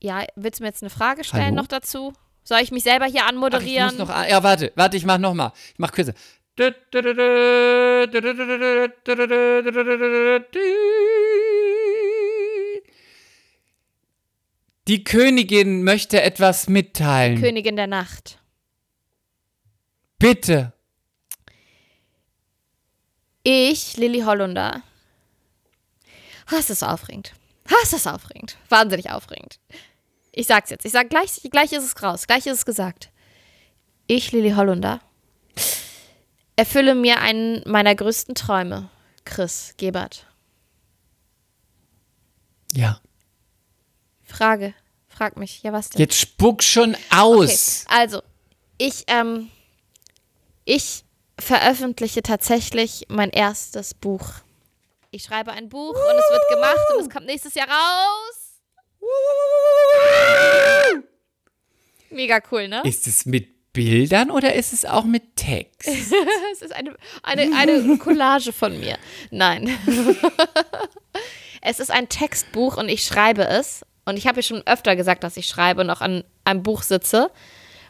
Ja, willst du mir jetzt eine Frage stellen Hallo? noch dazu? Soll ich mich selber hier Ach, ich anmoderieren? muss noch, ja, warte, warte, ich mach noch mal. Ich mach kürzer. Die Königin möchte etwas mitteilen. Königin der Nacht. Bitte. Ich, Lilly Hollunder. Oh, ist das aufregend. Ist das aufregend. Wahnsinnig aufregend. Ich sag's jetzt. Ich sag gleich, gleich ist es raus. Gleich ist es gesagt. Ich, Lilly Hollunder, erfülle mir einen meiner größten Träume. Chris Gebert. Ja. Frage. Frag mich. Ja, was denn? Jetzt spuck schon aus. Okay, also, ich, ähm, ich veröffentliche tatsächlich mein erstes Buch. Ich schreibe ein Buch und es wird gemacht und es kommt nächstes Jahr raus. Mega cool, ne? Ist es mit Bildern oder ist es auch mit Text? Es ist eine, eine, eine Collage von mir. Nein. es ist ein Textbuch und ich schreibe es. Und ich habe ja schon öfter gesagt, dass ich schreibe und auch an einem Buch sitze.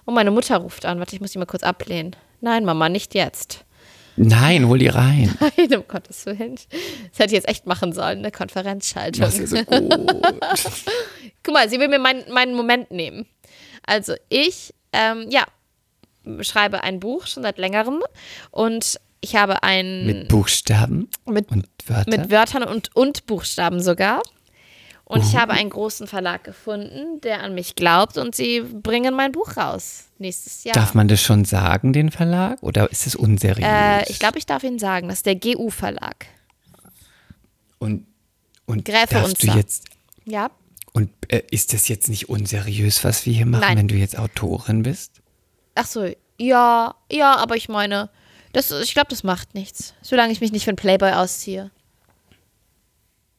Und meine Mutter ruft an. Warte, ich muss die mal kurz ablehnen. Nein, Mama, nicht jetzt. Nein, hol die rein. Nein, um Gottes Willen. Das hätte ich jetzt echt machen sollen, eine Konferenzschaltung. Das ist so gut. Guck mal, sie will mir meinen meinen Moment nehmen. Also ich, ähm, ja, schreibe ein Buch schon seit längerem und ich habe ein Mit Buchstaben mit, und Wörtern. mit Wörtern und, und Buchstaben sogar. Und Uh. ich habe einen großen Verlag gefunden, der an mich glaubt und sie bringen mein Buch raus nächstes Jahr. Darf man das schon sagen, den Verlag? Oder ist es unseriös? äh, ich glaube, ich darf Ihnen sagen, das ist der GU-Verlag. Und, und Gräfe darfst du Unzer. jetzt, Ja. und äh, ist das jetzt nicht unseriös, was wir hier machen, Nein. wenn du jetzt Autorin bist? Ach so, ja, ja, aber ich meine, das, ich glaube, das macht nichts, solange ich mich nicht für einen Playboy ausziehe.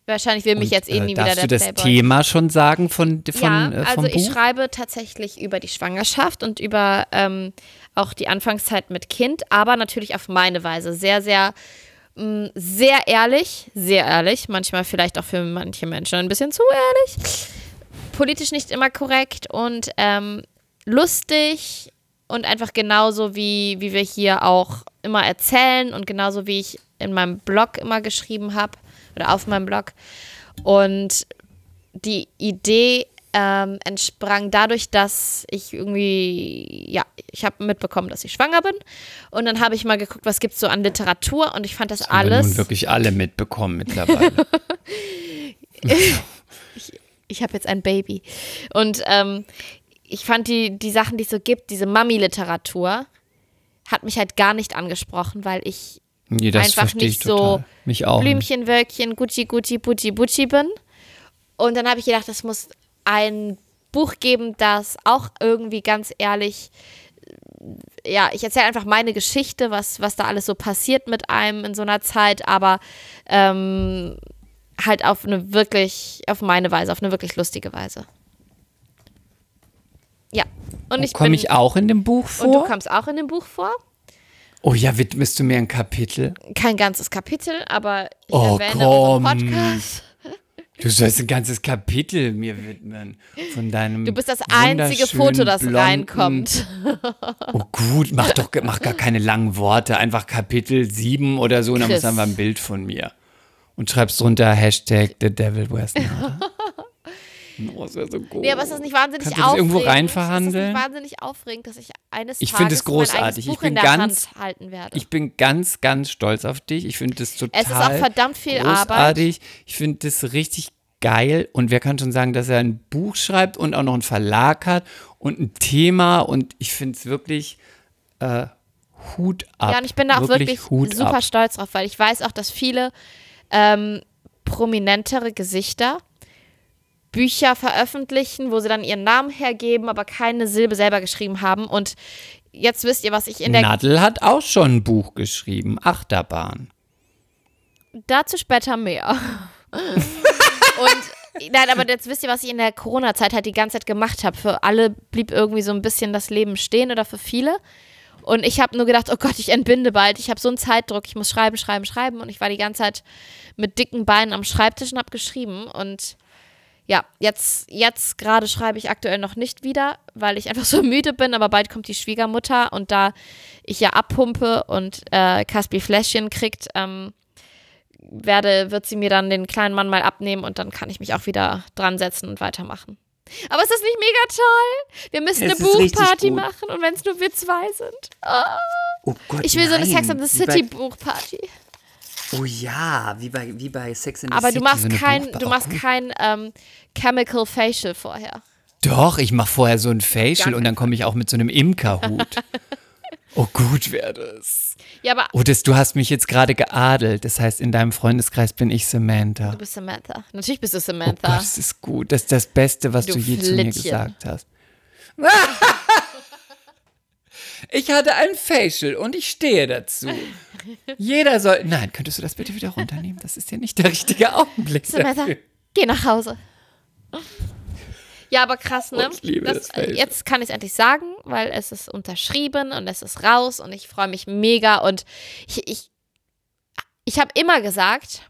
Wahrscheinlich will mich Und, jetzt eh äh, nie wieder darfst der du das Playboy. Thema schon sagen von, von, ja, äh, also ich Buch? schreibe tatsächlich über die Schwangerschaft und über ähm, auch die Anfangszeit mit Kind, aber natürlich auf meine Weise. Sehr, sehr, mh, sehr ehrlich, sehr ehrlich, manchmal vielleicht auch für manche Menschen ein bisschen zu ehrlich. Politisch nicht immer korrekt und ähm, lustig und einfach genauso wie, wie wir hier auch immer erzählen und genauso wie ich in meinem Blog immer geschrieben habe oder auf meinem Blog. Und die Idee ähm, entsprang dadurch, dass ich irgendwie, ja, ich habe mitbekommen, dass ich schwanger bin. Und dann habe ich mal geguckt, was gibt es so an Literatur und ich fand das, Haben wir alles. nun wirklich alle mitbekommen mittlerweile. ich habe jetzt ein Baby. Und ähm, ich fand die, die Sachen, die es so gibt, diese Mami-Literatur, hat mich halt gar nicht angesprochen, weil ich nee, einfach nicht so. Mich auch. nicht. Blümchen, Wölkchen, Gucci, Gucci, Bucci, Bucci bin. Und dann habe ich gedacht, es muss ein Buch geben, das auch irgendwie ganz ehrlich, ja, ich erzähle einfach meine Geschichte, was, was da alles so passiert mit einem in so einer Zeit, aber ähm, halt auf eine wirklich, auf meine Weise, auf eine wirklich lustige Weise. Ja. Und ich Komme ich auch in dem Buch und du vor? kommst auch in dem Buch vor. Oh ja, widmest du mir ein Kapitel? Kein ganzes Kapitel, aber ich Oh, erwähne komm. Podcast. Du sollst ein ganzes Kapitel mir widmen von deinem. Du bist das einzige Foto, das wunderschönen, reinkommt. Oh gut, mach doch mach gar keine langen Worte, einfach Kapitel 7 oder so und dann Chris. muss einfach ein Bild von mir. Und schreibst drunter Hashtag The Devil Nada. oh, das wäre so gut. Nee, aber ist das nicht wahnsinnig Kannst du das aufregend? irgendwo rein Ist das wahnsinnig aufregend, dass ich eines Ich Tages find es mein großartig. eigenes Ich Buch bin in der ganz- Hand halten werde? Ich bin ganz, ganz stolz auf dich. Ich finde das total Es ist auch verdammt viel großartig. Ich finde das richtig geil. Und wer kann schon sagen, dass er ein Buch schreibt und auch noch einen Verlag hat und ein Thema. Und ich finde es wirklich äh, Hut ab. ja, und ich bin da auch wirklich, Hut super ab. stolz drauf, weil ich weiß auch, dass viele ähm, prominentere Gesichter Bücher veröffentlichen, wo sie dann ihren Namen hergeben, aber keine Silbe selber geschrieben haben. Und jetzt wisst ihr, was ich in der Nadel hat auch schon ein Buch geschrieben, Achterbahn. Dazu später mehr. Und nein, aber jetzt wisst ihr, was ich in der Corona-Zeit halt die ganze Zeit gemacht habe. Für alle blieb irgendwie so ein bisschen das Leben stehen oder für viele. Und ich habe nur gedacht, oh Gott, ich entbinde bald. Ich habe so einen Zeitdruck. Ich muss schreiben, schreiben, schreiben. Und ich war die ganze Zeit mit dicken Beinen am Schreibtisch und habe geschrieben. Und ja, jetzt, jetzt gerade schreibe ich aktuell noch nicht wieder, weil ich einfach so müde bin. Aber bald kommt die Schwiegermutter. Und da ich ja abpumpe und äh, Caspi Fläschchen kriegt, ähm, werde, wird sie mir dann den kleinen Mann mal abnehmen und dann kann ich mich auch wieder dran setzen und weitermachen. Aber ist das nicht mega toll? Wir müssen Es eine Buchparty machen und wenn es nur wir zwei sind. Ah. Oh Gott, ich will so eine nein. Sex and the City Buchparty. Oh ja, wie bei, wie bei Sex and the Aber City. du machst kein, du Oh, machst kein ähm, Chemical Facial vorher. Doch, ich mache vorher so ein Facial Gar und dann komme ich auch mit so einem Imkerhut. oh gut wäre das. Ja, aber Oh, das, du hast mich jetzt gerade geadelt. Das heißt, in deinem Freundeskreis bin ich Samantha. du bist Samantha. Natürlich bist du Oh Samantha. Gott, das ist gut. Das ist das Beste, was du, Du je zu mir Flittchen. gesagt hast. Ich hatte ein Facial und ich stehe dazu. Jeder soll. Nein, könntest du das bitte wieder runternehmen? Das ist ja nicht der richtige Augenblick. Samantha, dafür. geh nach Hause. Ja, aber krass, ne? Oh, ich liebe das Facial. jetzt kann ich es endlich sagen, weil es ist unterschrieben und es ist raus und ich freue mich mega und ich, ich, ich habe immer gesagt,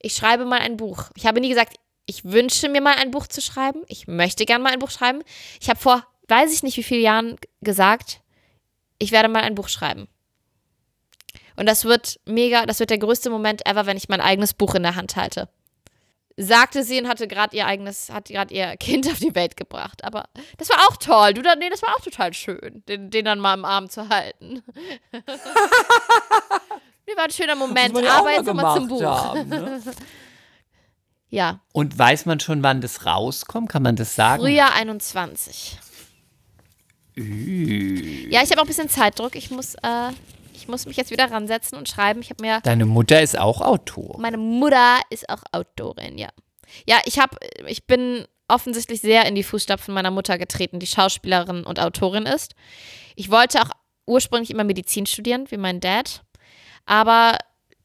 ich schreibe mal ein Buch. Ich habe nie gesagt, ich wünsche mir mal ein Buch zu schreiben. Ich möchte gern mal ein Buch schreiben. Ich habe vor, weiß ich nicht wie vielen Jahren gesagt, ich werde mal ein Buch schreiben. Und das wird mega, das wird der größte Moment ever, wenn ich mein eigenes Buch in der Hand halte. Sagte sie und hatte gerade ihr eigenes, hat gerade ihr Kind auf die Welt gebracht. Aber das war auch toll. Du, dann- nee, das war auch total schön, den, den dann mal im Arm zu halten. nee, war ein schöner Moment. Aber jetzt nochmal zum Buch. haben, ne? Ja, Und weiß man schon, wann das rauskommt? Kann man das sagen? Frühjahr 21. Ja, ich habe auch ein bisschen Zeitdruck. Ich muss, äh, Ich muss mich jetzt wieder ransetzen und schreiben. Ich habe mir. Deine Mutter ist auch Autor. Meine Mutter ist auch Autorin, ja. Ja, ich habe, ich bin offensichtlich sehr in die Fußstapfen meiner Mutter getreten, die Schauspielerin und Autorin ist. Ich wollte auch ursprünglich immer Medizin studieren, wie mein Dad. Aber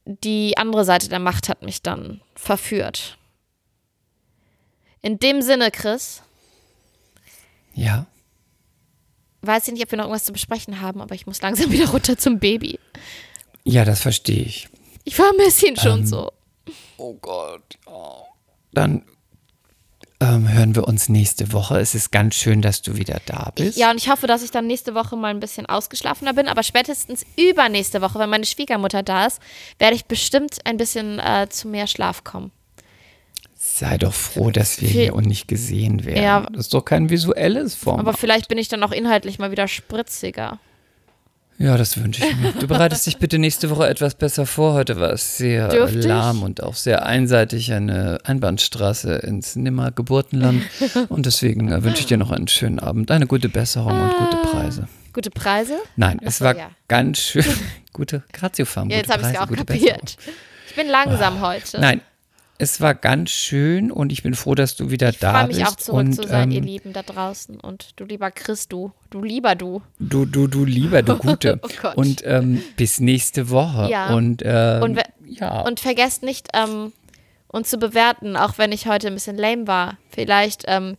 die andere Seite der Macht hat mich dann verführt. In dem Sinne, Chris. Ja. Weiß ich nicht, ob wir noch irgendwas zu besprechen haben, aber ich muss langsam wieder runter zum Baby. Ja, das verstehe ich. Ich vermisse ihn schon Ähm, so. Oh Gott. Oh. Dann ähm, hören wir uns nächste Woche. Es ist ganz schön, dass du wieder da bist. Ja, und ich hoffe, dass ich dann nächste Woche mal ein bisschen ausgeschlafener bin, aber spätestens übernächste Woche, wenn meine Schwiegermutter da ist, werde ich bestimmt ein bisschen äh, zu mehr Schlaf kommen. Sei doch froh, dass wir Viel- hier und nicht gesehen werden. Ja. Das ist doch kein visuelles Format. Aber vielleicht bin ich dann auch inhaltlich mal wieder spritziger. Ja, das wünsche ich mir. Du bereitest dich bitte nächste Woche etwas besser vor. Heute war es sehr Dürftig? lahm und auch sehr einseitig eine Einbahnstraße ins Nimmergeburtenland. Und deswegen äh, wünsche ich dir noch einen schönen Abend, eine gute Besserung und gute Preise. Gute Preise? Nein, Ach es war ja. ganz schön. Gute Gratiofarm, Ja, jetzt habe ich es Preise, auch kapiert. Besserung. Ich bin langsam heute. Nein, es war ganz schön und ich bin froh, dass du wieder ich da freue bist. mich auch zurück und, zu sein, ihr ähm, Lieben da draußen. Und du lieber Chris, du. Du lieber du. Du, du, du lieber, du Gute. Oh Gott. Und ähm, bis nächste Woche. Ja. Und, ähm, Und ja. Und vergesst nicht, ähm, uns zu bewerten, auch wenn ich heute ein bisschen lame war. Vielleicht ähm,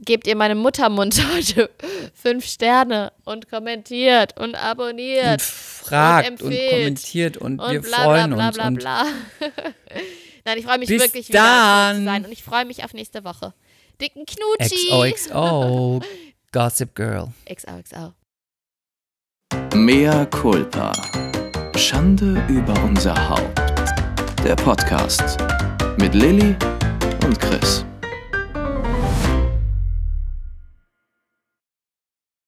gebt ihr meinem Muttermund heute fünf Sterne und kommentiert und abonniert. und fragt und, empfehlt. kommentiert und, und wir bla bla freuen bla uns. bla und bla. Nein, ich freue mich Bis wirklich wieder da zu dann. sein und ich freue mich auf nächste Woche. Dicken Knutschi. XOXO, Gossip Girl. XOXO. Mea culpa. Schande über unser Haupt. Der Podcast mit Lilly und Chris.